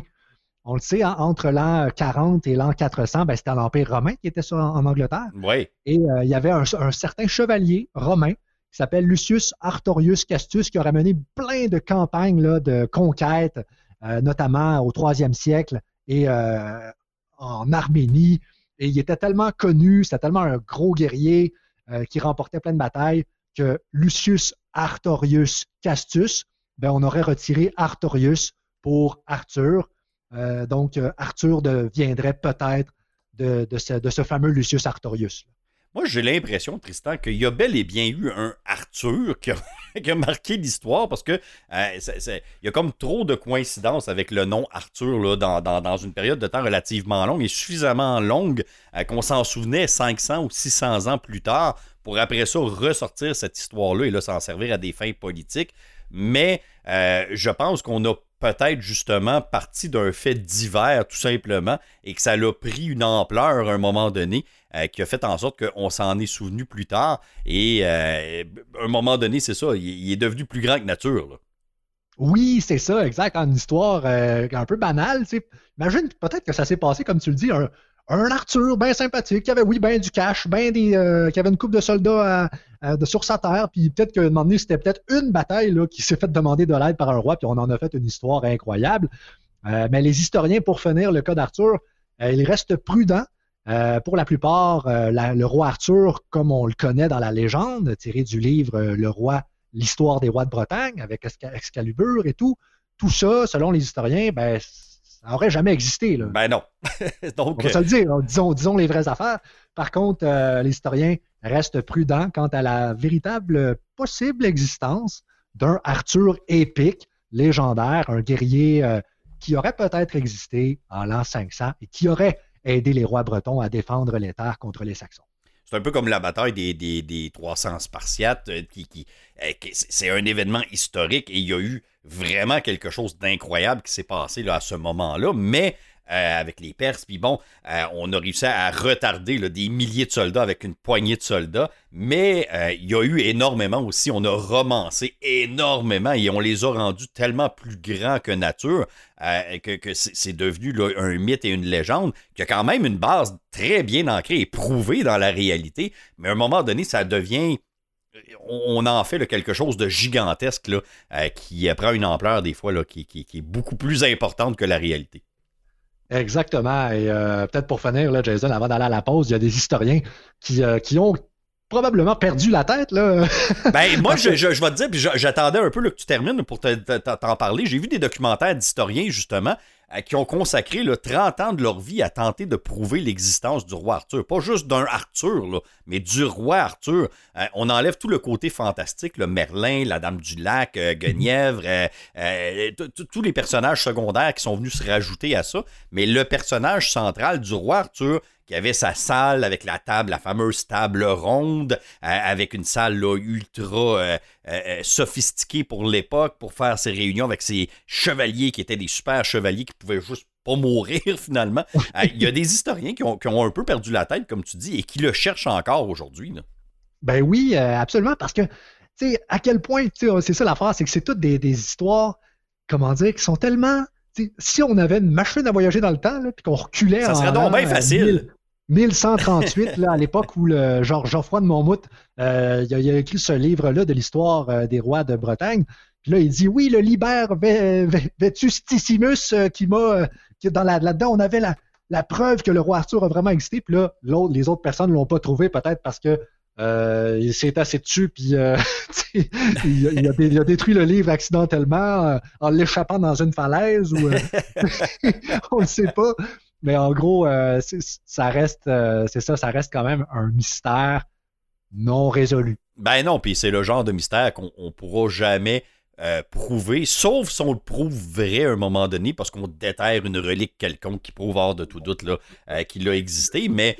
On le sait, hein, entre l'an 40 et l'an 400, ben, c'était l'Empire romain qui était en, Angleterre. Oui. Et euh, il y avait un, certain chevalier romain qui s'appelle Lucius Artorius Castus qui aurait mené plein de campagnes là, de conquête, euh, notamment au IIIe siècle et en Arménie. Et il était tellement connu, c'était tellement un gros guerrier qui remportait plein de batailles que Lucius Artorius Castus, ben, on aurait retiré Artorius pour Arthur. Euh, donc, euh, Arthur deviendrait peut-être de, ce, fameux Lucius Artorius. Moi, j'ai l'impression, Tristan, qu'il y a bel et bien eu un Arthur qui a, marqué l'histoire parce que euh, y a comme trop de coïncidences avec le nom Arthur là, dans, une période de temps relativement longue et suffisamment longue qu'on s'en souvenait 500 ou 600 ans plus tard pour après ça ressortir cette histoire-là et là s'en servir à des fins politiques. Mais je pense qu'on a peut-être justement parti d'un fait divers tout simplement et que ça l'a pris une ampleur à un moment donné euh, qui a fait en sorte qu'on s'en est souvenu plus tard et euh, à un moment donné c'est ça, il, est devenu plus grand que nature. Oui, c'est ça, exact. En histoire euh, un peu banale, imagine peut-être que ça s'est passé, comme tu le dis, un, Arthur bien sympathique, qui avait, oui, bien du cash, bien des, euh, qui avait une coupe de soldats de, sur sa terre, puis peut-être qu'à un moment donné, c'était peut-être une bataille qui s'est fait demander de l'aide par un roi, puis on en a fait une histoire incroyable. Euh, mais les historiens, pour finir le cas d'Arthur, euh, ils restent prudents. Pour la plupart, le roi Arthur, comme on le connaît dans la légende, tiré du livre Le roi, l'histoire des rois de Bretagne, avec Excalibur et tout, tout ça, selon les historiens, ben, ça n'aurait jamais existé. Là. Ben non. Donc, On va se le dire, disons, disons les vraies affaires. Par contre, euh, les historiens restent prudents quant à la véritable possible existence d'un Arthur épique, légendaire, un guerrier euh, qui aurait peut-être existé en l'an 500 et qui aurait aidé les rois bretons à défendre les terres contre les Saxons. C'est un peu comme la bataille des, des, 300 Spartiates, euh, qui c'est un événement historique et il y a eu vraiment quelque chose d'incroyable qui s'est passé à ce moment-là, mais euh, avec les Perses, puis bon, euh, on a réussi à retarder des milliers de soldats avec une poignée de soldats, mais euh, il y a eu énormément aussi, on a romancé énormément et on les a rendus tellement plus grands que nature que, c'est devenu un mythe et une légende qui a quand même une base très bien ancrée et prouvée dans la réalité, mais à un moment donné, ça devient on en fait quelque chose de gigantesque qui prend une ampleur des fois qui, est beaucoup plus importante que la réalité. Exactement. Et euh, peut-être pour finir, là, Jason, avant d'aller à la pause, il y a des historiens qui, euh, qui ont probablement perdu la tête. Là. ben, moi, je, je, vais te dire, puis j'attendais un peu que tu termines pour t'en parler. J'ai vu des documentaires d'historiens, justement, qui ont consacré le 30 ans de leur vie à tenter de prouver l'existence du roi Arthur. Pas juste d'un Arthur, mais du roi Arthur. Euh, on enlève tout le côté fantastique, le Merlin, la Dame du Lac, euh, Guenièvre, tous les personnages secondaires qui sont venus se rajouter à ça. Mais le personnage central du roi Arthur, qui avait sa salle avec la table, la fameuse table ronde, euh, avec une salle ultra euh, euh, sophistiquée pour l'époque, pour faire ses réunions avec ses chevaliers qui étaient des super chevaliers qui pouvaient juste pas mourir finalement. Il y a des historiens qui ont, un peu perdu la tête, comme tu dis, et qui le cherchent encore aujourd'hui. Ben oui, absolument, parce que, tu sais, à quel point, c'est ça la phrase, c'est que c'est toutes des, histoires, comment dire, qui sont tellement si on avait une machine à voyager dans le temps, puis qu'on reculait. Ça serait donc bien facile. 1138, là, à l'époque où le Geoffroy de Monmouth, euh, il, a, écrit ce livre-là de l'histoire euh, des rois de Bretagne. Puis là, il dit oui, le Liber Vetustissimus euh, qui m'a. dans là-dedans, on avait la, preuve que le roi Arthur a vraiment existé. Puis là, les autres personnes ne l'ont pas trouvé, peut-être parce que il s'est assez dessus, puis il, a, détruit le livre accidentellement en l'échappant dans une falaise ou on ne sait pas. Mais en gros, euh, ça reste, euh, c'est ça, ça reste quand même un mystère non résolu. Ben non, puis c'est le genre de mystère qu'on ne pourra jamais euh, prouver, sauf si on le prouve vrai à un moment donné, parce qu'on déterre une relique quelconque qui prouve hors de tout doute qu'il a existé. Mais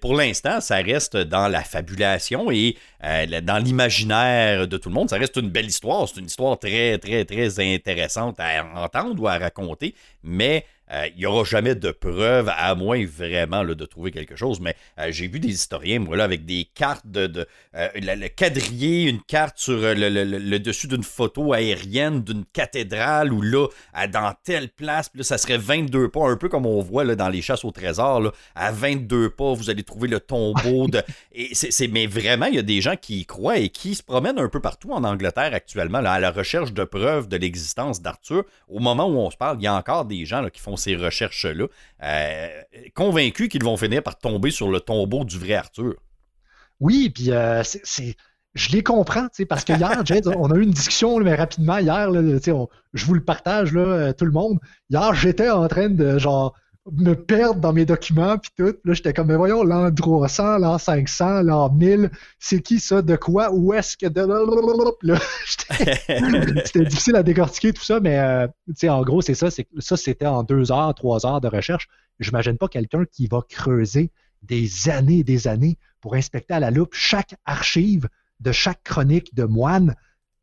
pour l'instant, ça reste dans la fabulation et dans l'imaginaire de tout le monde. Ça reste une belle histoire. C'est une histoire très, très, très intéressante à entendre ou à raconter, mais euh, il n'y aura jamais de preuves, à moins vraiment de trouver quelque chose. Mais euh, j'ai vu des historiens, moi, là, avec des cartes de. Euh, le, quadrillé, une carte sur le, dessus d'une photo aérienne d'une cathédrale, ou là, dans telle place, là, ça serait 22 pas, un peu comme on voit là, dans les chasses au trésor, là, à 22 pas, vous allez trouver le tombeau de. Et mais vraiment, il y a des gens qui y croient et qui se promènent un peu partout en Angleterre actuellement, là, à la recherche de preuves de l'existence d'Arthur. Au moment où on se parle, il y a encore des gens qui font ces recherches-là, euh, convaincus qu'ils vont finir par tomber sur le tombeau du vrai Arthur. Oui, puis euh, c'est je les comprends, parce que hier, Jade, on a eu une discussion, mais rapidement, hier, je vous le partage, là, euh, tout le monde. Hier, j'étais en train de, genre, me perdre dans mes documents, puis tout. Là, j'étais comme, mais voyons, l'an 300, l'an 500, l'an 1000, c'est qui ça, de quoi, où est-ce que de... C'était difficile à décortiquer tout ça, mais, euh, en gros, c'est ça, ça, c'était en deux heures, trois heures de recherche. J'imagine pas quelqu'un qui va creuser des années et des années pour inspecter à la loupe chaque archive de chaque chronique de moine,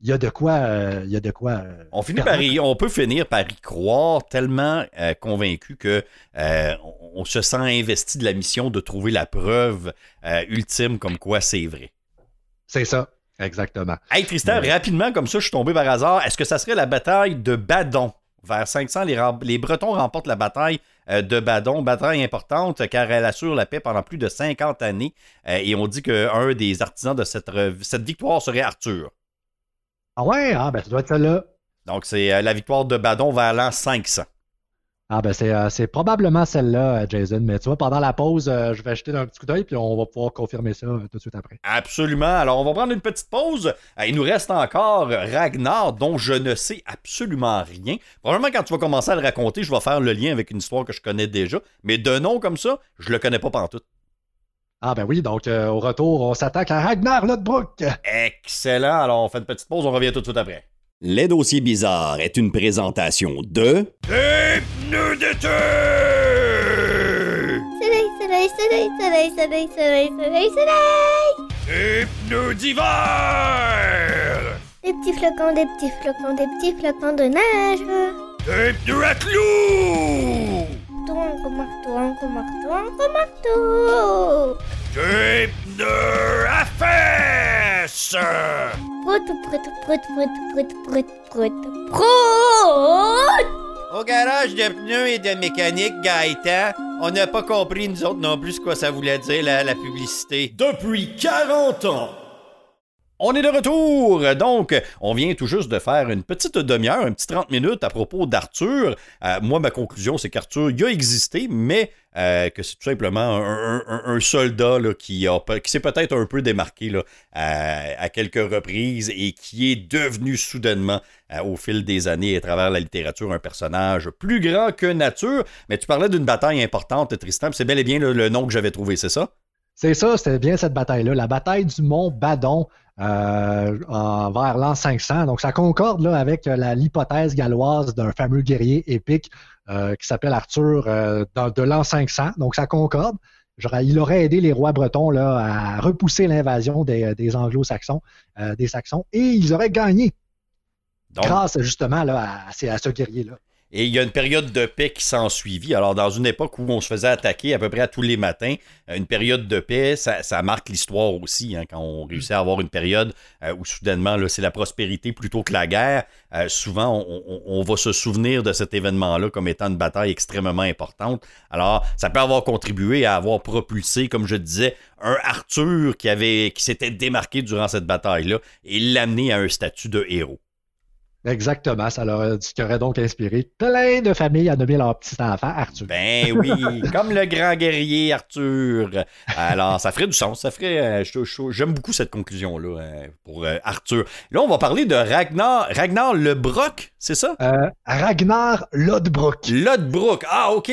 il y a de quoi. Euh, il y a de quoi euh, on, finit par on peut finir par y croire tellement euh, convaincu que on se sent investi de la mission de trouver la preuve ultime comme quoi c'est vrai. C'est ça. Exactement. Hey Tristan, rapidement, comme ça, je suis tombé par hasard. Est-ce que ça serait la bataille de Badon? Vers 500, les, les Bretons remportent la bataille de Badon, bataille importante car elle assure la paix pendant plus de 50 années. Et on dit qu'un des artisans de cette, cette victoire serait Arthur. Ah ouais, ah ben ça doit être là. Donc c'est euh, la victoire de Badon vers l'an 500. Ah ben c'est, euh, probablement celle-là, euh, Jason. Mais tu vois, pendant la pause, euh, je vais acheter un petit coup d'œil puis on va pouvoir confirmer ça tout de suite après. Absolument. Alors on va prendre une petite pause. il nous reste encore Ragnar, dont je ne sais absolument rien. Probablement quand tu vas commencer à le raconter, je vais faire le lien avec une histoire que je connais déjà. Mais de nom comme ça, je le connais pas pantoute. Ah ben oui, donc au retour, on s'attaque à Ragnar Lodbrok. Excellent. Alors on fait une petite pause, on revient tout de suite après. Les dossiers bizarres est une présentation de. Hypno d'été! Soleil, soleil, soleil, soleil, soleil, soleil, soleil, soleil! Hypno d'hiver! Des petits flocons, des petits flocons, des petits flocons de neige! Hypno à clous! Marteau, marteau, marteau, marteau, marteau! Hypno à fesses! Prout, prout, prout, prout, prout, prout, prout, prout! Au garage de pneus et de mécanique Gaëtan, on n'a pas compris nous autres non plus ce que ça voulait dire la, la publicité. Depuis 40 ans! On est de retour! Donc, on vient tout juste de faire une petite demi-heure, une petite 30 minutes à propos d'Arthur. Euh, moi, ma conclusion, c'est qu'Arthur, il a existé, mais euh, que c'est tout simplement un, soldat qui, s'est peut-être un peu démarqué là, à, quelques reprises et qui est devenu soudainement, euh, au fil des années et à travers la littérature, un personnage plus grand que nature. Mais tu parlais d'une bataille importante, Tristan, c'est bel et bien le nom que j'avais trouvé, c'est ça? C'est ça, c'était bien cette bataille-là, la bataille du mont Badon. Euh, vers l'an 500. Donc, ça concorde là, avec euh, l'hypothèse galloise d'un fameux guerrier épique euh, qui s'appelle Arthur de l'an 500. Donc, ça concorde. il aurait aidé les rois bretons là, à repousser l'invasion des, anglo-saxons, des saxons, et ils auraient gagné grâce justement là, à ce guerrier-là. Et il y a une période de paix qui s'en suivit. Alors, dans une époque où on se faisait attaquer à peu près à tous les matins, euh, une période de paix, ça, marque l'histoire aussi. Hein, quand on réussit à avoir une période euh, où soudainement, c'est la prospérité plutôt que la guerre, euh, souvent, on, va se souvenir de cet événement-là comme étant une bataille extrêmement importante. Alors, ça peut avoir contribué à avoir propulsé, comme je disais, un Arthur qui, avait, qui s'était démarqué durant cette bataille-là et l'amener à un statut de héros. Exactement, ça leur qui aurait donc inspiré plein de familles à nommer leur petit enfant Arthur. Ben oui, comme le grand guerrier Arthur. Alors, ça ferait du sens, ça ferait. Euh, j'aime beaucoup cette conclusion-là euh, pour euh, Arthur. Là, on va parler de Ragnar, Ragnar le Broc, c'est ça? Ragnar Lodbrok. Lodbrok, ah ok.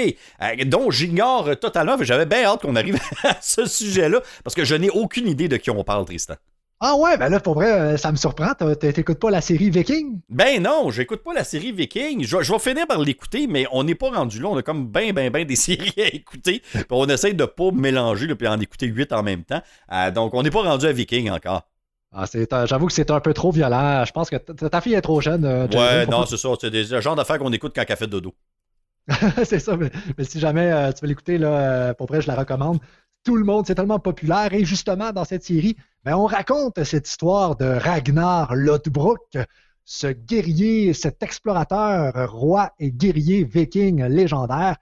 dont j'ignore totalement, j'avais bien hâte qu'on arrive à ce sujet-là, parce que je n'ai aucune idée de qui on parle, Tristan. Ah ouais, ben là, pour vrai, euh, ça me surprend. T'écoutes pas la série Viking? Ben non, j'écoute pas la série Viking. Je, vais finir par l'écouter, mais on n'est pas rendu là. On a comme ben, ben, ben des séries à écouter. on essaie de pas mélanger, puis en écouter huit en même temps. Euh, donc, on n'est pas rendu à Viking encore. Ah, euh, j'avoue que c'est un peu trop violent. Je pense que ta fille est trop jeune. ouais, non, c'est ça. C'est le genre d'affaires qu'on écoute quand elle fait dodo. c'est ça, mais, si jamais tu veux l'écouter, là, pour vrai, je la recommande tout le monde, c'est tellement populaire. Et justement, dans cette série, ben, on raconte cette histoire de Ragnar Lodbrok, ce guerrier, cet explorateur, roi et guerrier viking légendaire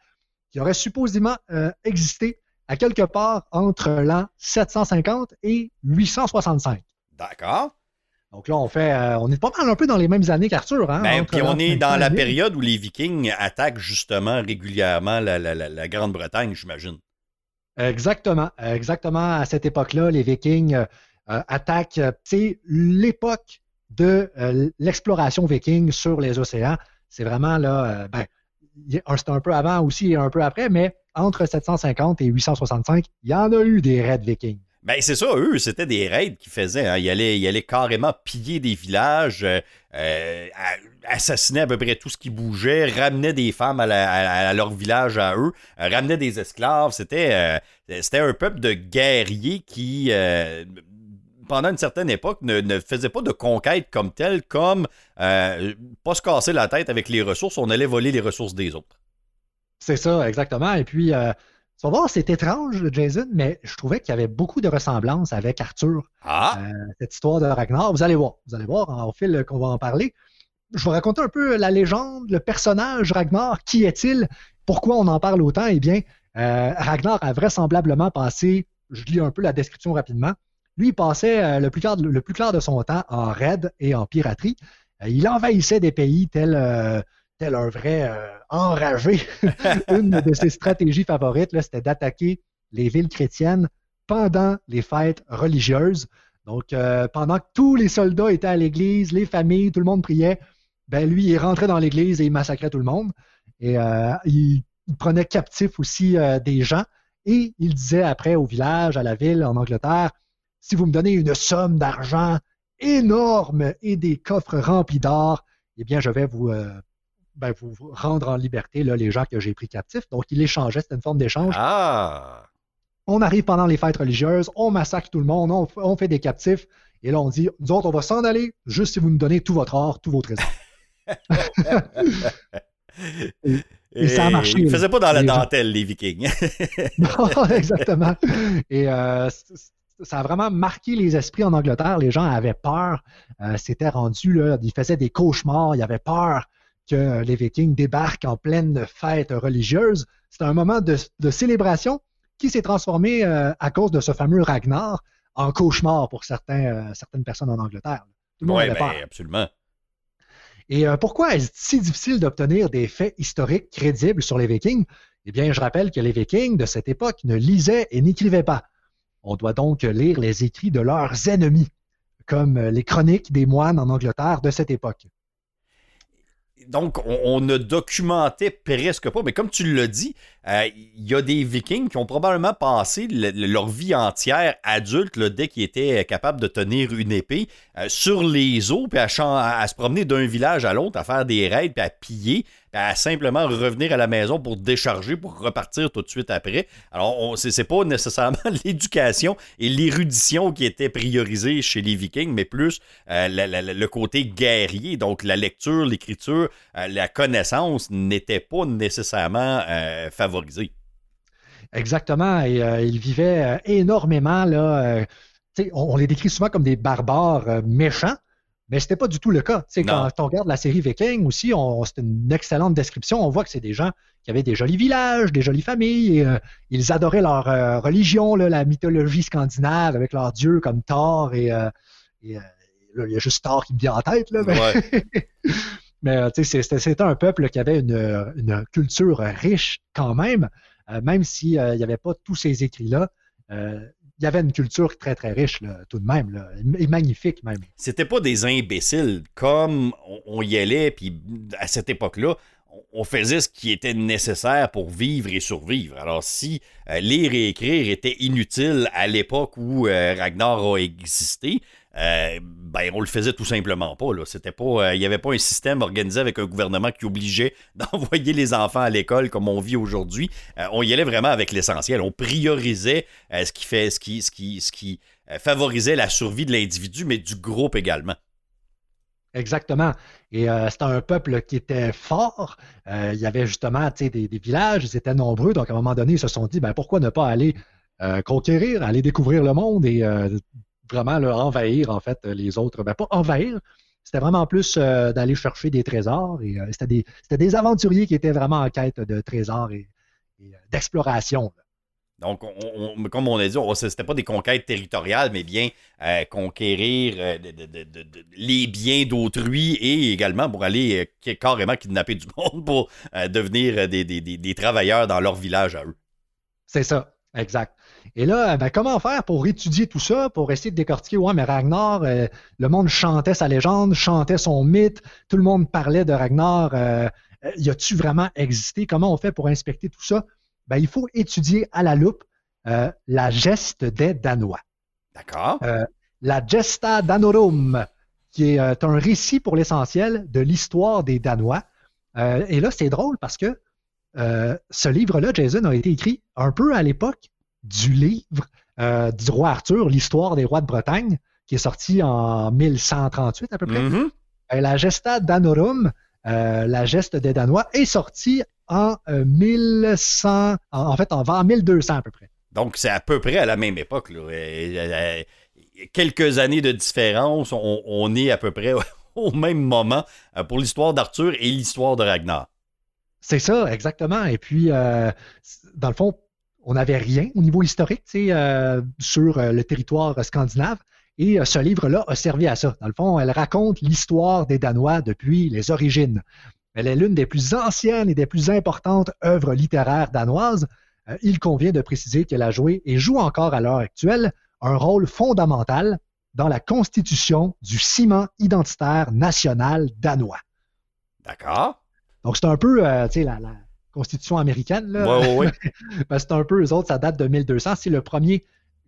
qui aurait supposément euh, existé à quelque part entre l'an 750 et 865. D'accord. Donc là, on fait, euh, on est pas mal un peu dans les mêmes années qu'Arthur. Hein, ben, puis on est dans la période où les Vikings attaquent justement régulièrement la Grande-Bretagne, j'imagine. Exactement. Exactement. À cette époque-là, les Vikings attaque, c'est l'époque de l'exploration viking sur les océans. C'est vraiment là, ben, c'est un peu avant aussi et un peu après, mais entre 750 et 865, il y en a eu des raids vikings. Ben, c'est ça, eux, c'était des raids qu'ils faisaient. Hein. Ils, allaient, carrément piller des villages, euh, euh, assassiner à peu près tout ce qui bougeait, ramener des femmes à, leur village à eux, euh, ramener des esclaves. C'était, c'était un peuple de guerriers qui, pendant une certaine époque, ne, ne, faisait pas de conquête comme telle, comme pas se casser la tête avec les ressources, on allait voler les ressources des autres. C'est ça, exactement. Et puis, tu vas voir, c'est étrange, Jason, mais je trouvais qu'il y avait beaucoup de ressemblances avec Arthur. Ah! Euh, cette histoire de Ragnar. Vous allez voir, vous allez voir au fil qu'on va en parler. Je vais raconter un peu la légende, le personnage Ragnar. Qui est-il? Pourquoi on en parle autant? Eh bien, euh, Ragnar a vraisemblablement passé, je lis un peu la description rapidement, lui, il passait euh, le, plus clair, le plus clair de son temps en raid et en piraterie. il envahissait des pays tels tel un vrai euh, enragé, une de ses stratégies favorites, c'était d'attaquer les villes chrétiennes pendant les fêtes religieuses. Donc, euh, pendant que tous les soldats étaient à l'église, les familles, tout le monde priait, ben lui, il rentrait dans l'église et il massacrait tout le monde. Et euh, il, prenait captif aussi des gens. Et il disait après au village, à la ville, en Angleterre, si vous me donnez une somme d'argent énorme et des coffres remplis d'or, eh bien, je vais vous ben, vous rendre en liberté là, les gens que j'ai pris captifs. Donc, il échangeait, c'était une forme d'échange. Ah! On arrive pendant les fêtes religieuses, on massacre tout le monde, on, fait des captifs, et là, on dit, nous autres, on va s'en aller juste si vous nous donnez tout votre or, tous vos trésors. et, ça a marché. Ils ne faisaient pas dans la dentelle, les Vikings. non, exactement. Et euh, ça a vraiment marqué les esprits en Angleterre. Les gens avaient peur. Euh, C'était rendu, là, ils faisaient des cauchemars, ils avaient peur que les Vikings débarquent en pleine fête religieuse. C'est un moment de, célébration qui s'est transformé euh, à cause de ce fameux Ragnar en cauchemar pour certains, euh, certaines personnes en Angleterre. Oui, ben, absolument. Et euh, pourquoi est-ce si difficile d'obtenir des faits historiques crédibles sur les Vikings? Eh bien, je rappelle que les Vikings de cette époque ne lisaient et n'écrivaient pas. On doit donc lire les écrits de leurs ennemis, comme les chroniques des moines en Angleterre de cette époque donc, on, ne documentait presque pas, mais comme tu l'as dit, euh, il y a des Vikings qui ont probablement passé leur vie entière adulte dès qu'ils étaient capables de tenir une épée euh, sur les eaux, puis à, se promener d'un village à l'autre, à faire des raids, puis à piller, à simplement revenir à la maison pour décharger, pour repartir tout de suite après. Alors, c'est pas nécessairement l'éducation et l'érudition qui étaient priorisées chez les Vikings, mais plus euh, le côté guerrier. Donc, la lecture, l'écriture, euh, la connaissance n'étaient pas nécessairement euh. Exactement. Et ils vivaient énormément on, les décrit souvent comme des barbares méchants, mais ce n'était pas du tout le cas. quand on regarde la série Viking aussi, c'est une excellente description. On voit que c'est des gens qui avaient des jolis villages, des jolies familles. Et, euh, ils adoraient leur euh, religion, la mythologie scandinave avec leurs dieux comme Thor. Et, euh, il y a juste Thor qui me vient en tête. Là, mais, c'était un peuple qui avait une, culture riche quand même, même s'il n'y avait pas tous ces écrits-là il y avait une culture très, très riche, tout de même, et magnifique même. C'était pas des imbéciles, comme on, y allait, puis à cette époque-là, on faisait ce qui était nécessaire pour vivre et survivre. Alors, si euh, lire et écrire était inutile à l'époque où euh, Ragnar a existé, euh, ben, on le faisait tout simplement pas. C'était pas, il n'y avait pas un système organisé avec un gouvernement qui obligeait d'envoyer les enfants à l'école comme on vit aujourd'hui. on y allait vraiment avec l'essentiel. On priorisait ce qui fait, ce qui, ce qui, ce qui favorisait la survie de l'individu, mais du groupe également. Exactement. Et euh, c'était un peuple qui était fort. Euh, il y avait justement des, villages, ils étaient nombreux. Donc, à un moment donné, ils se sont dit, ben, pourquoi ne pas aller euh, conquérir, aller découvrir le monde et vraiment envahir, en fait, les autres. Ben, pas envahir, c'était vraiment plus d'aller chercher des trésors. Et c'était des, des, aventuriers qui étaient vraiment en quête de trésors et, et d'exploration. Donc, comme on a dit, ce n'était pas des conquêtes territoriales, mais bien euh, conquérir euh, les biens d'autrui et également pour aller euh, carrément kidnapper du monde pour devenir des, travailleurs dans leur village à eux. C'est ça, Exact. Et là, ben, comment faire pour étudier tout ça, pour essayer de décortiquer, ouais, mais Ragnar, euh, le monde chantait sa légende, chantait son mythe, tout le monde parlait de Ragnar, euh, y a-tu vraiment existé? Comment on fait pour inspecter tout ça? Ben, il faut étudier à la loupe euh, la geste des Danois. D'accord. la Gesta Danorum, qui est un récit pour l'essentiel de l'histoire des Danois. et là, c'est drôle parce que ce livre-là, Jason, a été écrit un peu à l'époque du livre euh, du roi Arthur, l'histoire des rois de Bretagne, qui est sorti en 1138 à peu près. Mm-hmm. Euh, la Gesta Danorum, euh, la geste des Danois, est sortie en 1100, en, fait, en 1200 à peu près. Donc, c'est à peu près à la même époque. quelques années de différence, on, on, est à peu près au même moment pour l'histoire d'Arthur et l'histoire de Ragnar. C'est ça, exactement. Et puis, dans le fond, on n'avait rien au niveau historique euh, sur euh, le territoire scandinave. Et euh, ce livre-là a servi à ça. Dans le fond, elle raconte l'histoire des Danois depuis les origines. Elle est l'une des plus anciennes et des plus importantes œuvres littéraires danoises. il convient de préciser qu'elle a joué et joue encore à l'heure actuelle un rôle fondamental dans la constitution du ciment identitaire national danois. D'accord. Donc, c'est un peu, tu sais, la, Constitution américaine. Là. Ben, c'est un peu, eux autres, ça date de 1200. C'est le premier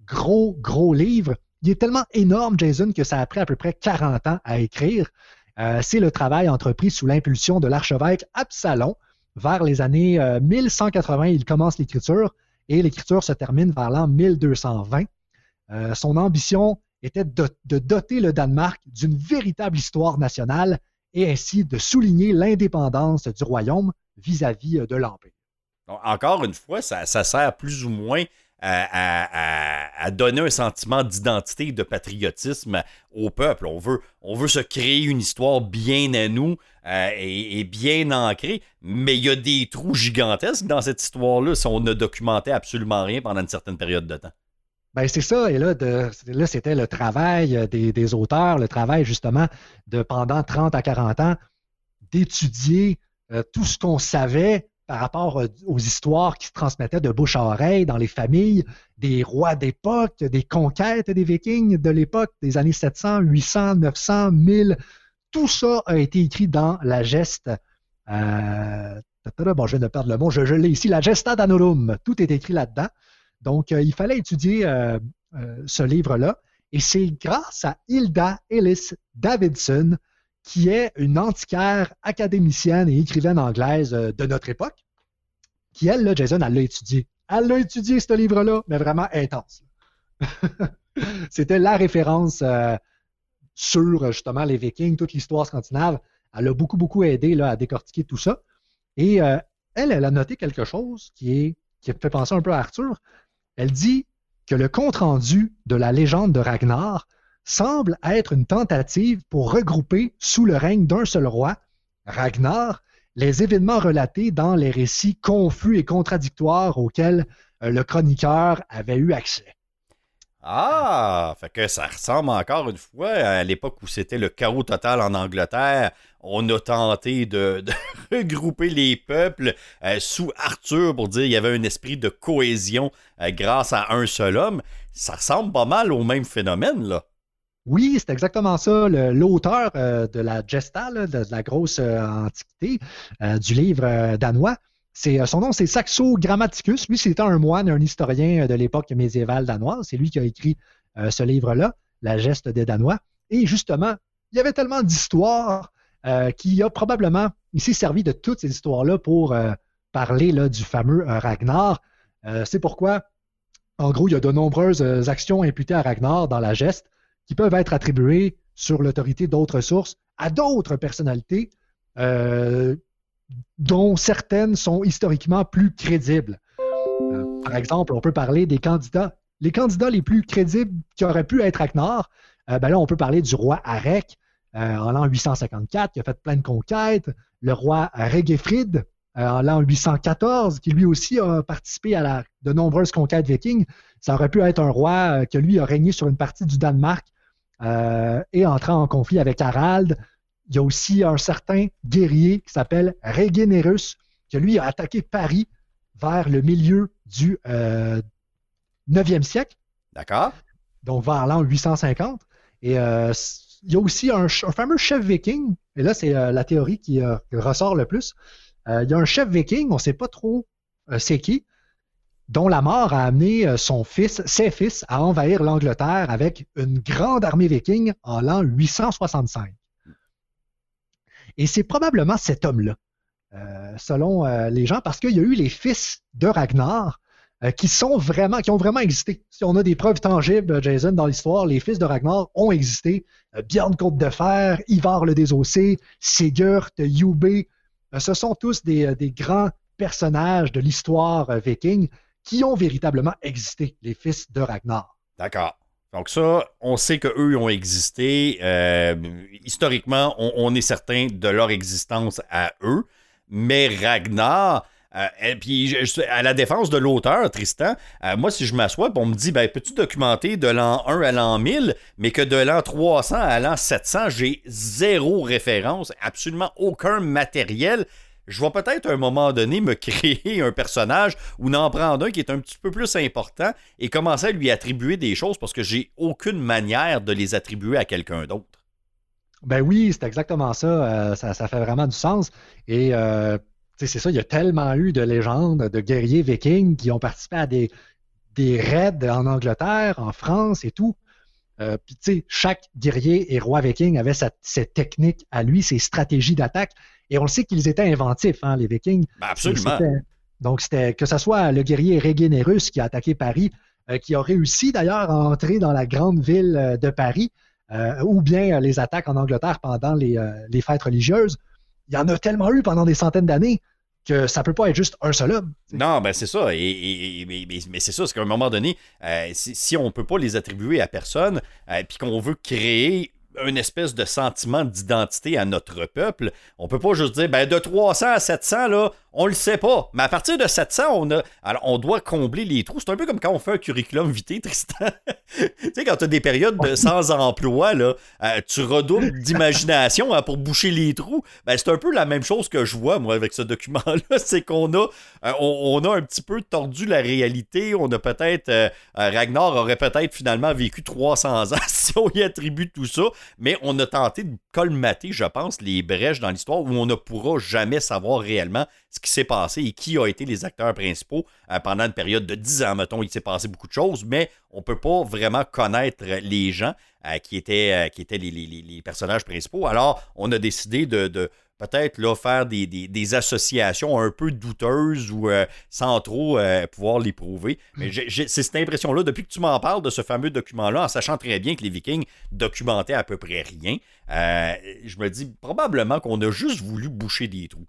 gros, gros livre. Il est tellement énorme, Jason, que ça a pris à peu près 40 ans à écrire. Euh, c'est le travail entrepris sous l'impulsion de l'archevêque Absalon. Vers les années 1180, euh, il commence l'écriture et l'écriture se termine vers l'an 1220. Euh, son ambition était de, doter le Danemark d'une véritable histoire nationale et ainsi de souligner l'indépendance du royaume vis-à-vis euh, de l'Empire. Encore une fois, ça, sert plus ou moins à, donner un sentiment d'identité, de patriotisme au peuple. On veut, se créer une histoire bien à nous euh, et, bien ancrée, mais il y a des trous gigantesques dans cette histoire-là si on ne documentait absolument rien pendant une certaine période de temps. Ben c'est ça, et là, là c'était le travail des, des, auteurs, le travail justement de pendant 30 à 40 ans d'étudier euh, tout ce qu'on savait par rapport euh, aux histoires qui se transmettaient de bouche à oreille dans les familles des rois d'époque, des conquêtes des Vikings de l'époque, des années 700, 800, 900, 1000. Tout ça a été écrit dans la geste. Euh, bon, je viens de perdre le mot, je, l'ai ici, la Gesta Danorum. Tout est écrit là-dedans. Donc, il fallait étudier ce livre-là. Et c'est grâce à Hilda Ellis Davidson qui est une antiquaire académicienne et écrivaine anglaise euh, de notre époque, qui, elle, là, Jason, elle l'a étudié. Elle l'a étudié, ce livre-là, mais vraiment intense. C'était la référence euh, sur, justement, les Vikings, toute l'histoire scandinave. Elle a beaucoup, beaucoup aidé là, à décortiquer tout ça. Et euh, elle, elle a noté quelque chose qui, est, qui fait penser un peu à Arthur. Elle dit que le compte-rendu de la légende de Ragnar semble être une tentative pour regrouper sous le règne d'un seul roi, Ragnar, les événements relatés dans les récits confus et contradictoires auxquels euh, le chroniqueur avait eu accès. Ah, que ça ressemble encore une fois à l'époque où c'était le chaos total en Angleterre. On a tenté de, regrouper les peuples euh, sous Arthur pour dire qu'il y avait un esprit de cohésion euh, grâce à un seul homme. Ça ressemble pas mal au même phénomène, là. Oui, c'est exactement ça. L'auteur euh, de la Gesta, de, la grosse antiquité, du livre danois, son nom, c'est Saxo Grammaticus. Lui, c'était un moine, un historien de l'époque médiévale danoise. C'est lui qui a écrit ce livre-là, La geste des Danois. Et justement, il y avait tellement d'histoires qu'il a probablement, ici servi de toutes ces histoires-là pour parler là, du fameux Ragnar. c'est pourquoi, en gros, il y a de nombreuses actions imputées à Ragnar dans la geste qui peuvent être attribués sur l'autorité d'autres sources à d'autres personnalités euh, dont certaines sont historiquement plus crédibles. Euh, par exemple, on peut parler des candidats. Les candidats les plus crédibles qui auraient pu être euh, ben là, on peut parler du roi Arek en l'an 854, qui a fait plein de conquêtes, le roi Regefrid en l'an 814, qui lui aussi a participé à de nombreuses conquêtes vikings. Ça aurait pu être un roi qui, lui, a régné sur une partie du Danemark euh, et entrant en conflit avec Harald. Il y a aussi un certain guerrier qui s'appelle Regenerus, qui lui a attaqué Paris vers le milieu du, 9e siècle. D'accord. Donc vers l'an 850. Et euh, il y a aussi un, fameux chef viking, et là c'est la théorie qui ressort le plus. il y a un chef viking, on ne sait pas trop c'est qui, dont la mort a amené son fils, ses fils, à envahir l'Angleterre avec une grande armée viking en l'an 865. Et c'est probablement cet homme-là, euh, selon euh, les gens, parce qu'il y a eu les fils de Ragnar euh, qui sont vraiment, qui ont vraiment existé. Si on a des preuves tangibles, Jason, dans l'histoire, les fils de Ragnar ont existé. Bjorn Côte de Fer, Ivar le Désossé, Sigurd, Yubé, ce sont tous des, grands personnages de l'histoire viking qui ont véritablement existé, les fils de Ragnar. D'accord. Donc ça, on sait qu'eux ont existé. Euh, historiquement, on, est certain de leur existence à eux. Mais Ragnar, euh, et puis à la défense de l'auteur, Tristan, euh, moi si je m'assois, on me dit, ben, peux-tu documenter de l'an 1 à l'an 1000, mais que de l'an 300 à l'an 700, j'ai zéro référence, absolument aucun matériel je vais peut-être à un moment donné me créer un personnage ou n'en prendre un qui est un petit peu plus important et commencer à lui attribuer des choses parce que j'ai aucune manière de les attribuer à quelqu'un d'autre. Ben oui, c'est exactement ça. Euh, ça. fait vraiment du sens. Et c'est ça, il y a tellement eu de légendes, de guerriers vikings qui ont participé à des, des raids en Angleterre, en France et tout. Euh, puis tu sais, chaque guerrier et roi viking avait ses techniques à lui, ses stratégies d'attaque. Et on le sait qu'ils étaient inventifs, hein, les Vikings. Ben, absolument. Donc, c'était que ce soit le guerrier Régénérus qui a attaqué Paris, euh, qui a réussi d'ailleurs à entrer dans la grande ville euh, de Paris, euh, ou bien les attaques en Angleterre pendant les, fêtes religieuses. Il y en a tellement eu pendant des centaines d'années que ça peut pas être juste un seul homme. Non, ben c'est ça. Et, mais, c'est ça, c'est qu'à un moment donné, si, si, on peut pas les attribuer à personne, puis qu'on veut créer une espèce de sentiment d'identité à notre peuple. On peut pas juste dire, ben, de 300 à 700, là, on le sait pas. Mais à partir de 700, on on doit combler les trous. C'est un peu comme quand on fait un curriculum vitae, Tristan. tu sais, quand tu as des périodes de sans emploi, là, euh, tu redoubles d'imagination hein, pour boucher les trous. Ben, c'est un peu la même chose que je vois, moi, avec ce document-là. C'est qu'on a, euh, on, a un petit peu tordu la réalité. On a peut-être, euh, Ragnar aurait peut-être finalement vécu 300 ans si on y attribue tout ça. Mais on a tenté de colmater, je pense, les brèches dans l'histoire où on ne pourra jamais savoir réellement ce qui s'est passé et qui a été les acteurs principaux euh, pendant une période de 10 ans, mettons, il s'est passé beaucoup de choses, mais on ne peut pas vraiment connaître les gens euh, qui étaient, euh, qui étaient les, personnages principaux. Alors, on a décidé de, peut-être là, faire des, associations un peu douteuses ou sans trop pouvoir les prouver. Mais c'est cette impression-là, depuis que tu m'en parles de ce fameux document-là, en sachant très bien que les Vikings documentaient à peu près rien, je me dis probablement qu'on a juste voulu boucher des trous.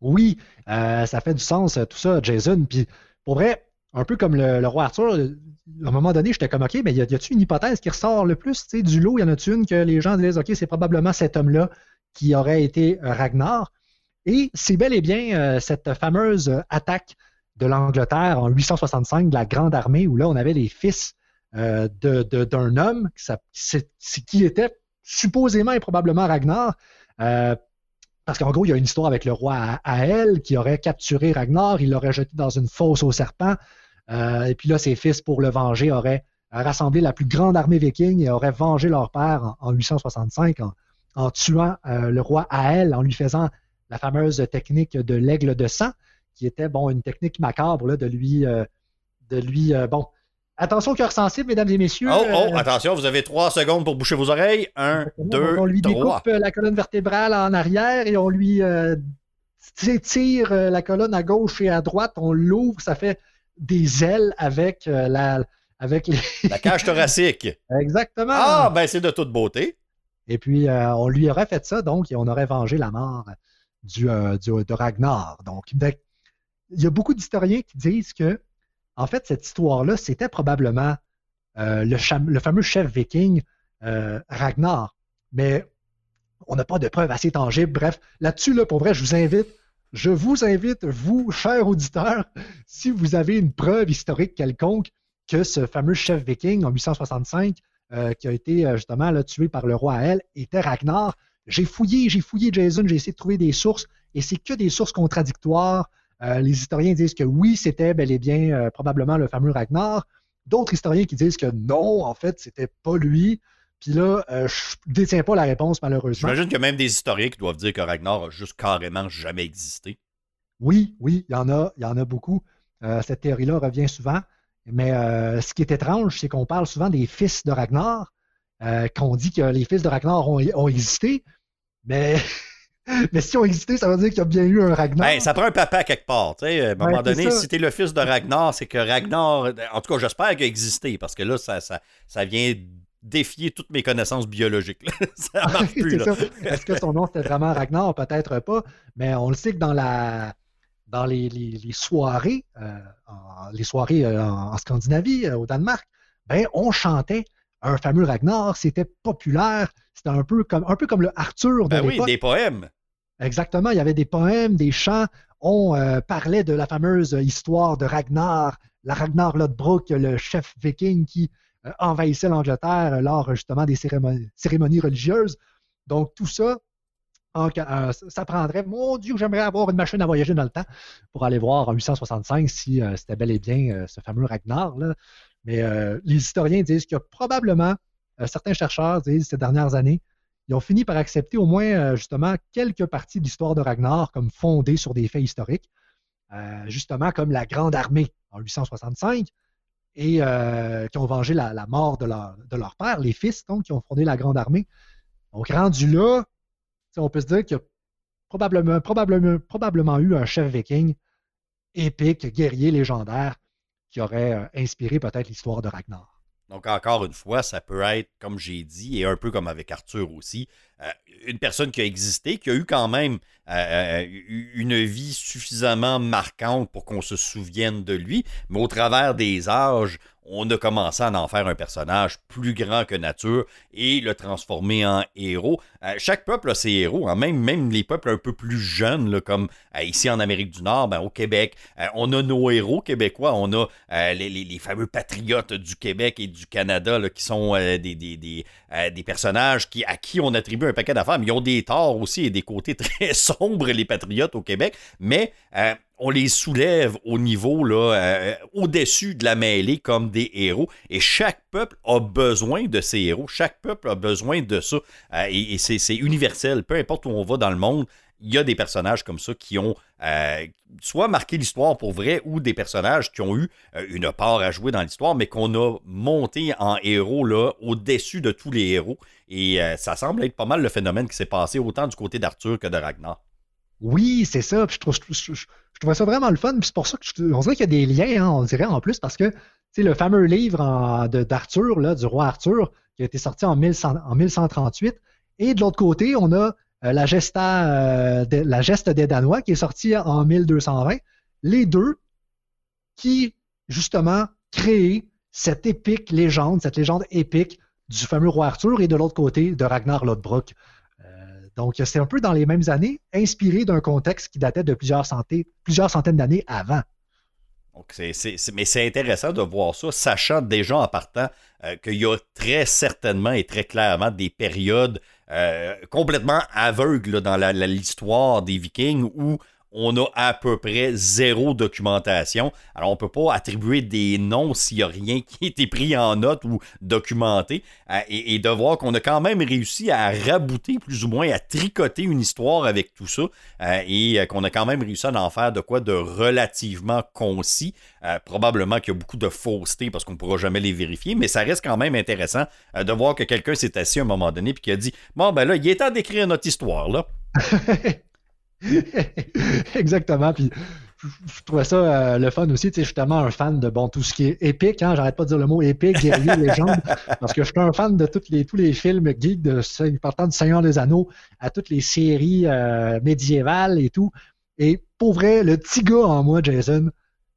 Oui, euh, ça fait du sens, euh, tout ça, Jason. Puis, pour vrai, un peu comme le, roi Arthur, à un moment donné, j'étais comme, OK, mais y a-t-il une hypothèse qui ressort le plus du lot? Y en a-t-il une que les gens disent, OK, c'est probablement cet homme-là qui aurait été euh, Ragnar? Et c'est bel et bien cette fameuse attaque de l'Angleterre en 865 de la Grande Armée, où là, on avait les fils d'un homme qui, était supposément et probablement Ragnar. Parce qu'en gros, il y a une histoire avec le roi Ael qui aurait capturé Ragnar, il l'aurait jeté dans une fosse au serpent. Euh, et puis là, ses fils, pour le venger, auraient rassemblé la plus grande armée viking et auraient vengé leur père en, 865 en, tuant euh, le roi Ael, en lui faisant la fameuse technique de l'aigle de sang, qui était bon une technique macabre là, de lui, euh, de lui bon, Attention cœur sensible, mesdames et messieurs. Oh, oh, euh, attention, vous avez trois secondes pour boucher vos oreilles. Un, deux, On lui découpe euh, la colonne vertébrale en arrière et on lui euh, tire la colonne à gauche et à droite. On l'ouvre, ça fait des ailes avec la avec les... la cage thoracique. Exactement. Ah, ben c'est de toute beauté. Et puis, on lui aurait fait ça, donc, et on aurait vengé la mort du, du de Ragnar. Donc, ben, il y a beaucoup d'historiens qui disent que en fait, cette histoire-là, c'était probablement euh, le, fameux chef viking euh, Ragnar. Mais on n'a pas de preuves assez tangibles. Bref, là-dessus, là, pour vrai, je vous invite, je vous invite, vous, chers auditeurs, si vous avez une preuve historique quelconque que ce fameux chef viking en 865, euh, qui a été justement tué par le roi Ael, était Ragnar. J'ai fouillé, j'ai fouillé Jason, j'ai essayé de trouver des sources, et c'est que des sources contradictoires. Euh, les historiens disent que oui, c'était bel et bien euh, probablement le fameux Ragnar. D'autres historiens qui disent que non, en fait, c'était pas lui. Puis là, euh, je ne détiens pas la réponse, malheureusement. J'imagine qu'il y a même des historiens qui doivent dire que Ragnar a juste carrément jamais existé. Oui, oui, il y en a, il y en a beaucoup. cette théorie-là revient souvent. Mais ce qui est étrange, c'est qu'on parle souvent des fils de Ragnar, qu'on dit que les fils de Ragnar ont, ont existé. Mais Mais si on existé, ça veut dire qu'il y a bien eu un Ragnar. Ben, ça prend un papa quelque part. À un moment donné, si t'es le fils de Ragnar, c'est que Ragnar. En tout cas, j'espère qu'il a existé, parce que là, ça, ça, ça vient défier toutes mes connaissances biologiques. ça marche plus. Est-ce que son nom c'était vraiment Ragnar? Peut-être pas. Mais on le sait que dans la dans les, les, soirées, euh, en, les soirées euh, en, Scandinavie, euh, au Danemark, ben, on chantait un fameux Ragnar, c'était populaire, c'était un peu comme un peu comme le Arthur de ben oui, des poèmes. Exactement, il y avait des poèmes, des chants. On euh, parlait de la fameuse histoire de Ragnar, la Ragnar Lodbrok, le chef viking qui euh, envahissait l'Angleterre lors justement des cérémonies, religieuses. Donc tout ça, euh, ça prendrait, mon Dieu, j'aimerais avoir une machine à voyager dans le temps pour aller voir en 865 si c'était bel et bien ce fameux Ragnar. Là. Mais les historiens disent qu'il y a probablement, certains chercheurs disent ces dernières années, ils ont fini par accepter au moins euh, justement quelques parties de l'histoire de Ragnar comme fondées sur des faits historiques, euh, justement comme la Grande Armée en 865 et euh, qui ont vengé la, mort de leur, de père, les fils donc qui ont fondé la Grande Armée. Donc rendu là, on peut se dire qu'il y a probablement, probablement, probablement eu un chef viking épique, guerrier légendaire qui aurait inspiré peut-être l'histoire de Ragnar. Donc, encore une fois, ça peut être, comme j'ai dit, et un peu comme avec Arthur aussi, euh, une personne qui a existé, qui a eu quand même euh, euh, une vie suffisamment marquante pour qu'on se souvienne de lui, mais au travers des âges, on a commencé à en faire un personnage plus grand que nature et le transformer en héros. chaque peuple a ses héros, hein. même, les peuples un peu plus jeunes, comme ici en Amérique du Nord, ben, au Québec, on a nos héros québécois, on a les, fameux patriotes du Québec et du Canada qui sont des, personnages qui, à qui on attribue un paquet d'affaires, mais ils ont des torts aussi et des côtés très sombres, les patriotes au Québec, mais euh, on les soulève au niveau, euh, au-dessus de la mêlée comme des héros. Et chaque peuple a besoin de ces héros. Chaque peuple a besoin de ça. Euh, et, c'est universel. Peu importe où on va dans le monde, il y a des personnages comme ça qui ont euh, soit marqué l'histoire pour vrai ou des personnages qui ont eu une part à jouer dans l'histoire, mais qu'on a monté en héros là, au-dessus de tous les héros. Et ça semble être pas mal le phénomène qui s'est passé autant du côté d'Arthur que de Ragnar. Oui, c'est ça. je, trouve, je, ça vraiment le fun. c'est pour ça qu'on dirait qu'il y a des liens, hein, on dirait en plus, parce que le fameux livre d'Arthur, du roi Arthur, qui a été sorti en, 1138. Et de l'autre côté, on a euh, euh, la geste des Danois qui est sortie en 1220. Les deux qui, justement, créent cette épique légende, cette légende épique du fameux roi Arthur et de l'autre côté de Ragnar Lodbrok. Euh, donc, c'est un peu dans les mêmes années, inspiré d'un contexte qui datait de plusieurs, centaines d'années avant. Donc, mais c'est intéressant de voir ça, sachant déjà en partant qu'il y a très certainement et très clairement des périodes euh, complètement aveugle dans l'histoire des Vikings où on a à peu près zéro documentation. Alors, on ne peut pas attribuer des noms s'il n'y a rien qui a été pris en note ou documenté. Euh, et, de voir qu'on a quand même réussi à rabouter, plus ou moins, à tricoter une histoire avec tout ça. Euh, et qu'on a quand même réussi à en faire de quoi de relativement concis. Euh, probablement qu'il y a beaucoup de fausseté parce qu'on ne pourra jamais les vérifier, mais ça reste quand même intéressant de voir que quelqu'un s'est assis à un moment donné et qui a dit Bon, ben là, il est temps d'écrire notre histoire. Exactement. Puis je trouvais ça euh, le fun aussi. Tu sais, je suis tellement un fan de bon tout ce qui est épique. Hein, J'arrête pas de dire le mot épique, guerrier, légende, parce que je suis un fan de tous les, tous les films geeks, de, partant du Seigneur des Anneaux à toutes les séries euh, médiévales et tout. Et pour vrai, le petit gars en moi, Jason,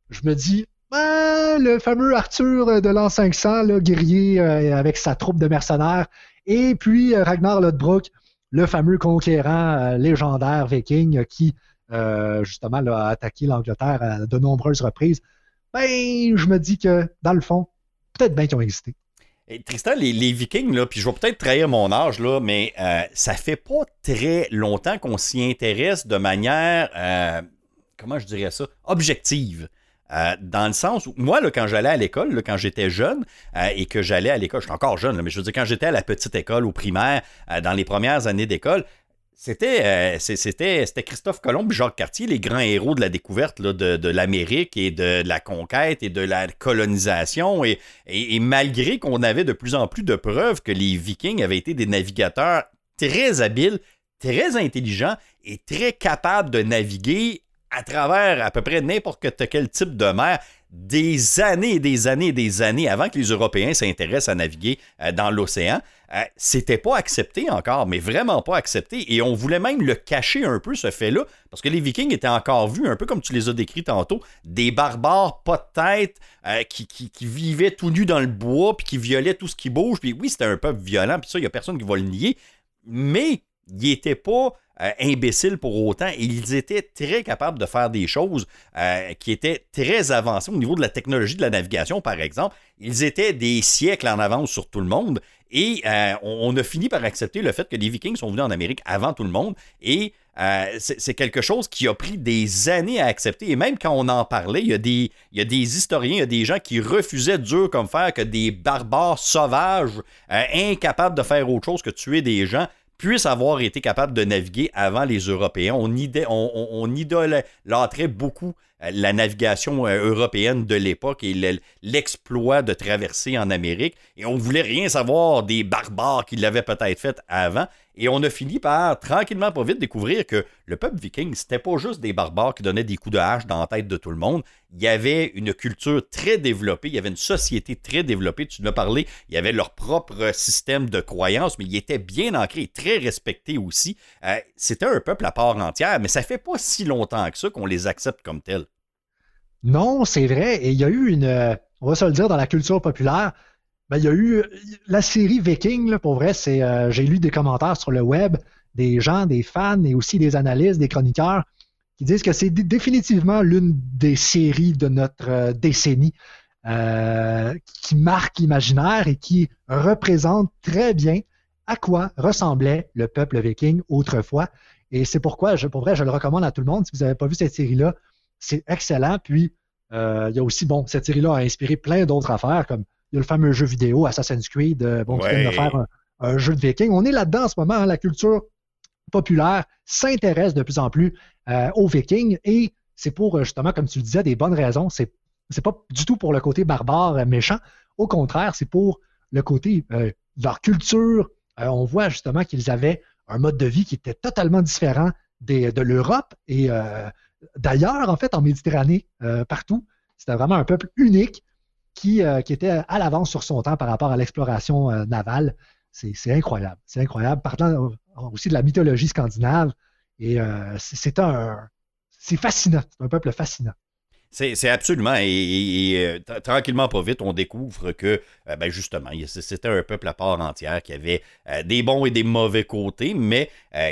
je me dis, ben, le fameux Arthur de l'an 500, là, guerrier euh, avec sa troupe de mercenaires, et puis Ragnar Lodbrok, le fameux conquérant euh, légendaire viking qui, euh, justement, a attaqué l'Angleterre à de nombreuses reprises, ben, je me dis que, dans le fond, peut-être bien qu'ils ont existé. Tristan, les, Vikings, là, puis je vais peut-être trahir mon âge, là, mais euh, ça fait pas très longtemps qu'on s'y intéresse de manière comment je dirais ça, objective. Euh, dans le sens où, moi, quand j'allais à l'école, quand j'étais jeune euh, et que j'allais à l'école, je suis encore jeune, mais je veux dire, quand j'étais à la petite école, au primaire, euh, dans les premières années d'école, c'était, c'était, c'était Christophe Colomb et Jacques Cartier, les grands héros de la découverte de, l'Amérique et de, la conquête et de la colonisation. Et malgré qu'on avait de plus en plus de preuves que les Vikings avaient été des navigateurs très habiles, très intelligents et très capables de naviguer à travers à peu près n'importe quel type de mer des années et des années et des années avant que les Européens s'intéressent à naviguer euh, dans l'océan. Euh, c'était pas accepté encore, mais vraiment pas accepté. Et on voulait même le cacher un peu, ce fait-là, parce que les Vikings étaient encore vus, un peu comme tu les as décrits tantôt, des barbares pas de tête, euh, qui, qui, vivaient tout nus dans le bois, puis qui violaient tout ce qui bouge. Puis oui, c'était un peuple violent, puis ça, il n'y a personne qui va le nier. Mais ils n'étaient pas euh, imbéciles pour autant. ils étaient très capables de faire des choses euh, qui étaient très avancées au niveau de la technologie de la navigation, par exemple. Ils étaient des siècles en avance sur tout le monde. Et euh, on, a fini par accepter le fait que les Vikings sont venus en Amérique avant tout le monde. Et c'est quelque chose qui a pris des années à accepter. Et même quand on en parlait, il y a des, il y a des historiens, il y a des gens qui refusaient dur comme fer que des barbares sauvages, incapables de faire autre chose que tuer des gens, puissent avoir été capables de naviguer avant les Européens. On, on, idolâtrait beaucoup la navigation euh, européenne de l'époque et l'exploit de traverser en Amérique. Et on voulait rien savoir des barbares qui l'avaient peut-être fait avant. Et on a fini par, tranquillement, pas vite, découvrir que le peuple viking, c'était pas juste des barbares qui donnaient des coups de hache dans la tête de tout le monde. Il y avait une culture très développée, il y avait une société très développée. Tu l'as parlé, il y avait leur propre système de croyances, mais il était bien ancré et très respecté aussi. Euh, c'était un peuple à part entière, mais ça fait pas si longtemps que ça qu'on les accepte comme tels. Non, c'est vrai. Et il y a eu une, on va se le dire, dans la culture populaire, ben, il y a eu la série Viking, pour vrai, c'est euh, j'ai lu des commentaires sur le web, des gens, des fans et aussi des analystes, des chroniqueurs qui disent que c'est définitivement l'une des séries de notre euh, décennie euh, qui marque l'imaginaire et qui représente très bien à quoi ressemblait le peuple viking autrefois. Et c'est pourquoi, pour vrai, je le recommande à tout le monde. Si vous n'avez pas vu cette série-là, c'est excellent. Puis, il y a aussi, bon, cette série-là a inspiré plein d'autres affaires, comme il y a le fameux jeu vidéo Assassin's Creed, euh, bon, qui vient de faire un, jeu de viking. On est là-dedans en ce moment. Hein, la culture populaire s'intéresse de plus en plus euh, aux vikings et c'est pour, euh, justement, comme tu le disais, des bonnes raisons. C'est c'est pas du tout pour le côté barbare, méchant. Au contraire, c'est pour le côté de leur culture. on voit justement qu'ils avaient un mode de vie qui était totalement différent des, de l'Europe et d'ailleurs, en fait, en Méditerranée, partout. C'était vraiment un peuple unique euh, qui, était à l'avance sur son temps par rapport à l'exploration euh, navale. C'est incroyable. C'est incroyable. Parlant euh, aussi de la mythologie scandinave, et c'est un. C'est fascinant. C'est un peuple fascinant. C'est absolument. Et, tranquillement, pas vite, on découvre que, ben justement, c'était un peuple à part entière qui avait des bons et des mauvais côtés, mais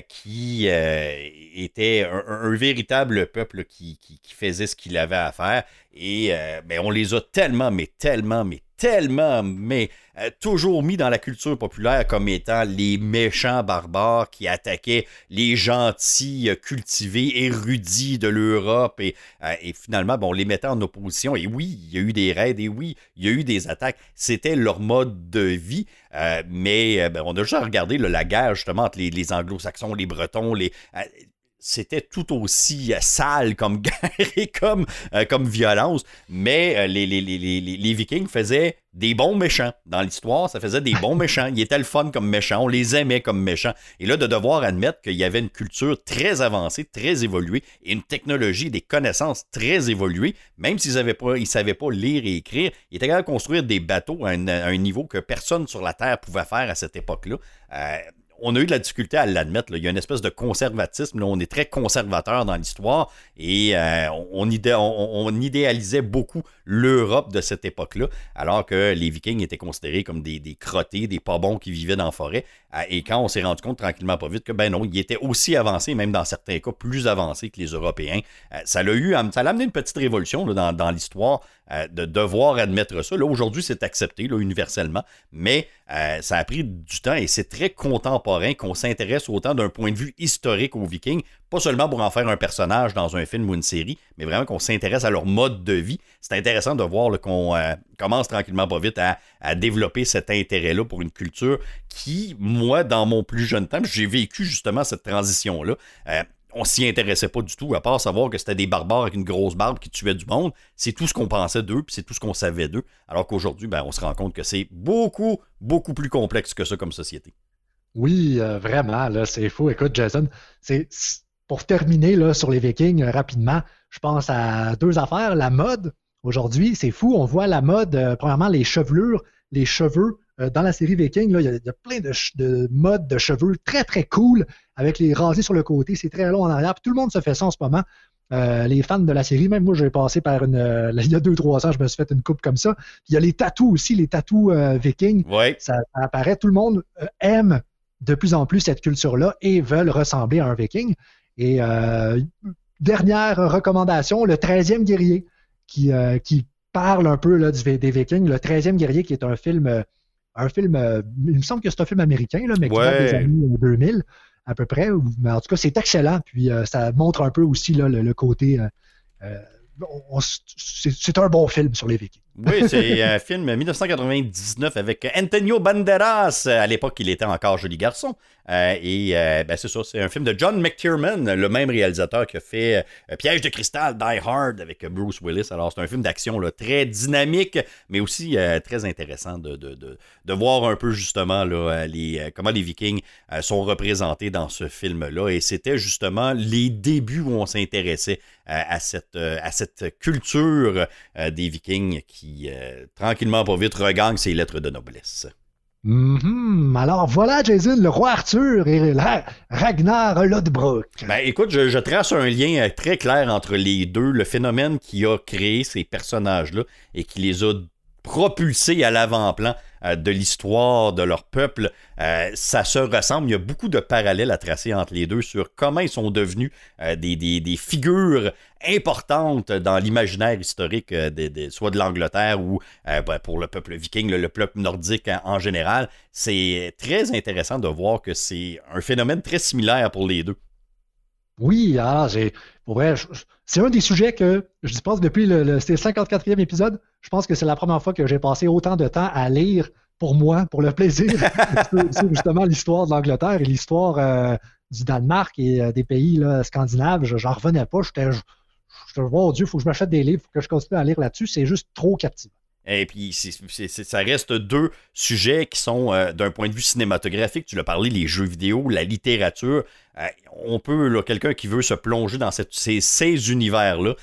qui était un, véritable peuple qui, qui, faisait ce qu'il avait à faire. Et ben, on les a tellement, mais tellement, mais tellement, mais euh, toujours mis dans la culture populaire comme étant les méchants barbares qui attaquaient les gentils, euh, cultivés, érudits de l'Europe et, euh, et, finalement, bon, les mettait en opposition. Et oui, il y a eu des raids et oui, il y a eu des attaques. C'était leur mode de vie. mais ben, on a juste à regarder la guerre justement entre les anglo-saxons, les bretons, les c'était tout aussi euh, sale comme guerre et comme, euh, comme violence, mais euh, les, les, Vikings faisaient des bons méchants. Dans l'histoire, ça faisait des bons méchants. Ils étaient le fun comme méchants, on les aimait comme méchants. Et là, de devoir admettre qu'il y avait une culture très avancée, très évoluée, et une technologie, des connaissances très évoluées, même s'ils ne savaient pas lire et écrire, ils étaient capables de construire des bateaux à un, niveau que personne sur la Terre pouvait faire à cette époque-là on a eu de la difficulté à l'admettre. Il y a une espèce de conservatisme. On est très conservateur dans l'histoire et euh, on, idéalisait beaucoup l'Europe de cette époque-là, alors que les Vikings étaient considérés comme des, crottés, des pas bons qui vivaient dans la forêt. Euh, et quand on s'est rendu compte tranquillement pas vite que ben non, ils étaient aussi avancés, même dans certains cas plus avancés que les Européens, euh, ça l'a eu, ça a amené une petite révolution dans, l'histoire de devoir admettre ça. Là, aujourd'hui, c'est accepté là, universellement, mais ça a pris du temps et c'est très contemporain contemporain qu'on s'intéresse autant d'un point de vue historique aux Vikings, pas seulement pour en faire un personnage dans un film ou une série, mais vraiment qu'on s'intéresse à leur mode de vie. C'est intéressant de voir qu'on euh, commence tranquillement pas vite à, développer cet intérêt-là pour une culture qui, moi, dans mon plus jeune temps, j'ai vécu justement cette transition-là. On s'y intéressait pas du tout, à part savoir que c'était des barbares avec une grosse barbe qui tuaient du monde. C'est tout ce qu'on pensait d'eux, puis c'est tout ce qu'on savait d'eux. Alors qu'aujourd'hui, ben, on se rend compte que c'est beaucoup, beaucoup plus complexe que ça comme société. Oui, euh, vraiment, là, c'est fou. Écoute, Jason, c'est pour terminer là, sur les Vikings euh, rapidement, je pense à deux affaires. La mode, aujourd'hui, c'est fou. On voit la mode, euh, premièrement, les chevelures, les cheveux. Dans la série Viking, il, y a, plein de, de, modes de cheveux très, très cool avec les rasés sur le côté. C'est très long en arrière. tout le monde se fait ça en ce moment. les fans de la série, même moi, j'ai passé par une. il y a deux, trois ans, je me suis fait une coupe comme ça. il y a les tatous aussi, les tatous vikings. Ça, apparaît. Tout le monde aime de plus en plus cette culture-là et veulent ressembler à un viking. Et euh, dernière recommandation, le 13e guerrier, qui, euh, qui parle un peu là, des Vikings. Le 13e guerrier, qui est un film, euh, un film il me semble que c'est un film américain, là, mais qui date des années 2000 à peu près. Mais en tout cas, c'est excellent. Puis ça montre un peu aussi là, le, côté c'est un bon film sur les Vikings. Oui, c'est un film 1999 avec Antonio Banderas. À l'époque, il était encore joli garçon. Euh, et euh, ben, c'est ça, c'est un film de John McTiernan, le même réalisateur qui a fait euh, Piège de cristal, Die Hard avec Bruce Willis. Alors, c'est un film d'action très dynamique, mais aussi très intéressant de, de, de, voir un peu justement là, les, comment les Vikings sont représentés dans ce film-là. Et c'était justement les débuts où on s'intéressait à, cette, à cette culture des Vikings qui, tranquillement, pas vite, regagne ses lettres de noblesse. Mm-hmm. Alors voilà, Jason, le roi Arthur et Ragnar Lodbrok. Ben écoute, je, trace un lien euh, très clair entre les deux, le phénomène qui a créé ces personnages-là et qui les a propulsés à l'avant-plan euh, de l'histoire de leur peuple. Euh, ça se ressemble. Il y a beaucoup de parallèles à tracer entre les deux sur comment ils sont devenus euh, des, figures importantes dans l'imaginaire historique, soit de l'Angleterre ou ben, pour le peuple viking, le, peuple nordique en, général. C'est très intéressant de voir que c'est un phénomène très similaire pour les deux. Oui, ah, c'est un des sujets que je pense depuis le, le 54e épisode, je pense que c'est la première fois que j'ai passé autant de temps à lire pour moi, pour le plaisir, sur, justement l'histoire de l'Angleterre et l'histoire euh, du Danemark et euh, des pays scandinaves. Je n'en revenais pas. J'étais, je, je, oh Dieu, il faut que je m'achète des livres, il faut que je continue à lire là-dessus. C'est juste trop captivant. Et puis, ça reste deux sujets qui sont, euh, d'un point de vue cinématographique, tu l'as parlé, les jeux vidéo, la littérature. on peut, quelqu'un qui veut se plonger dans ces, ces univers-là,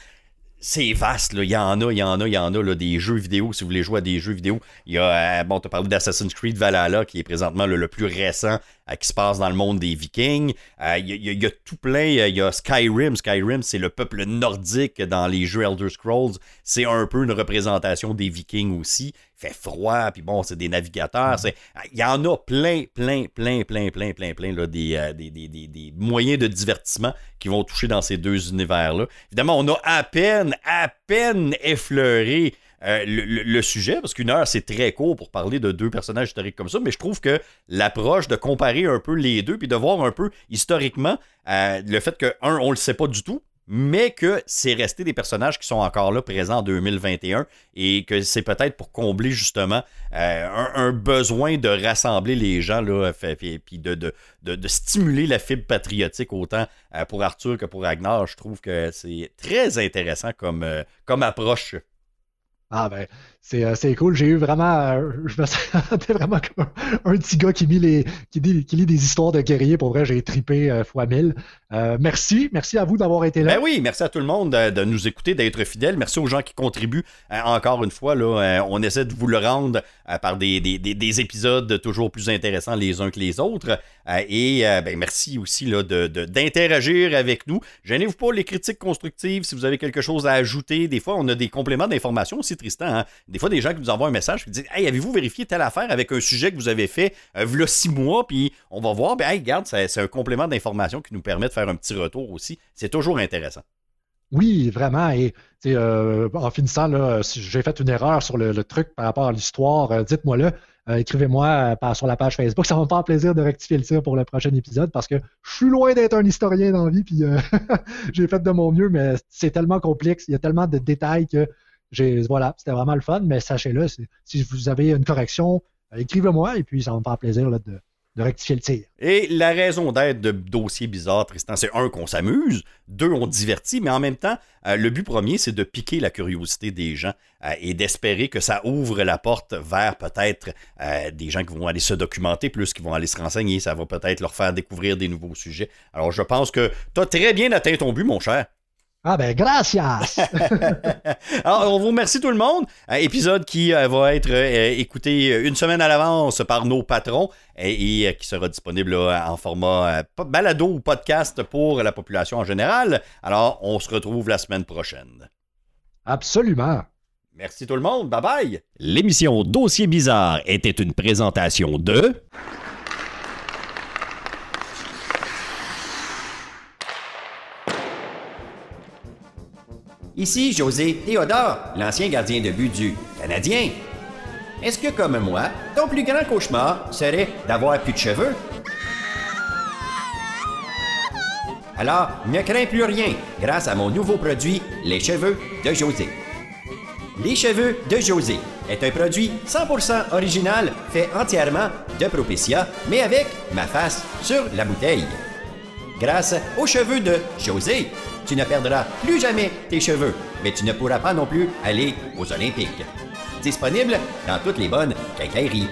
c'est vaste, là. Il y en a, il y en a, il y en a, là, des jeux vidéo. Si vous voulez jouer à des jeux vidéo, il y a, euh, bon, tu parlé d'Assassin's Creed Valhalla, qui est présentement le plus récent, euh, qui se passe dans le monde des Vikings. Euh, il, y a, tout plein. Il y a Skyrim. Skyrim, c'est le peuple nordique dans les jeux Elder Scrolls. C'est un peu une représentation des Vikings aussi froid, puis bon, c'est des navigateurs. Il y en a plein, plein, plein, plein, plein, plein, plein, là, des, des, moyens de divertissement qui vont toucher dans ces deux univers-là. Évidemment, on a à peine, à peine effleuré le, sujet, parce qu'une heure, c'est très court pour parler de deux personnages historiques comme ça, mais je trouve que l'approche de comparer un peu les deux, puis de voir un peu historiquement le fait que, un, on le sait pas du tout, mais que c'est resté des personnages qui sont encore là présents en 2021 et que c'est peut-être pour combler justement euh, un, besoin de rassembler les gens là, puis de, stimuler la fibre patriotique autant euh, pour Arthur que pour Ragnar. Je trouve que c'est très intéressant comme, euh, comme approche. Ah ben, c'est cool. J'ai eu vraiment. Euh, je me sentais vraiment comme un, petit gars qui, qui, lit des histoires de guerriers. Pour vrai, j'ai tripé euh, fois mille. merci. Merci à vous d'avoir été là. Ben oui, merci à tout le monde de, nous écouter, d'être fidèles. Merci aux gens qui contribuent. encore une fois, là, on essaie de vous le rendre par des, des, épisodes toujours plus intéressants les uns que les autres. et ben, merci aussi d'interagir de, avec nous. Gênez-vous pas les critiques constructives si vous avez quelque chose à ajouter. Des fois, on a des compléments d'information aussi, Tristan. Hein des fois, des gens qui nous envoient un message qui disent Hey, avez-vous vérifié telle affaire avec un sujet que vous avez fait euh, six mois, puis on va voir, ben, hey, regarde, c'est un complément d'information qui nous permet de faire un petit retour aussi. C'est toujours intéressant. Oui, vraiment. Et euh, en finissant, là, si j'ai fait une erreur sur le, truc par rapport à l'histoire, euh, dites-moi-le. Euh, écrivez-moi sur la page Facebook. Ça va me faire plaisir de rectifier le tir pour le prochain épisode parce que je suis loin d'être un historien dans la vie, puis j'ai fait de mon mieux, mais c'est tellement complexe, il y a tellement de détails que. Voilà, c'était vraiment le fun, mais sachez-le, si vous avez une correction, écrivez-moi et puis ça va me faire plaisir de, rectifier le tir. Et la raison d'être de dossiers bizarres, Tristan, c'est un, qu'on s'amuse, deux, on divertit, mais en même temps, euh, le but premier, c'est de piquer la curiosité des gens euh, et d'espérer que ça ouvre la porte vers peut-être euh, des gens qui vont aller se documenter plus, qui vont aller se renseigner. Ça va peut-être leur faire découvrir des nouveaux sujets. Alors, je pense que tu as très bien atteint ton but, mon cher. Ah ben, gracias! Alors, on vous remercie tout le monde. Un épisode qui euh, va être euh, écouté une semaine à l'avance par nos patrons et, euh, qui sera disponible en format balado ou podcast pour la population en général. Alors, on se retrouve la semaine prochaine. Absolument. Merci tout le monde. Bye bye. L'émission Dossier bizarre était une présentation de... Ici José Théodore, l'ancien gardien de but du Canadien. Est-ce que, comme moi, ton plus grand cauchemar serait d'avoir plus de cheveux? Alors, ne crains plus rien grâce à mon nouveau produit, les cheveux de José. Les cheveux de José est un produit 100% original fait entièrement de Propecia, mais avec ma face sur la bouteille. Grâce aux cheveux de José, tu ne perdras plus jamais tes cheveux, mais tu ne pourras pas non plus aller aux Olympiques. Disponible dans toutes les bonnes quincailleries.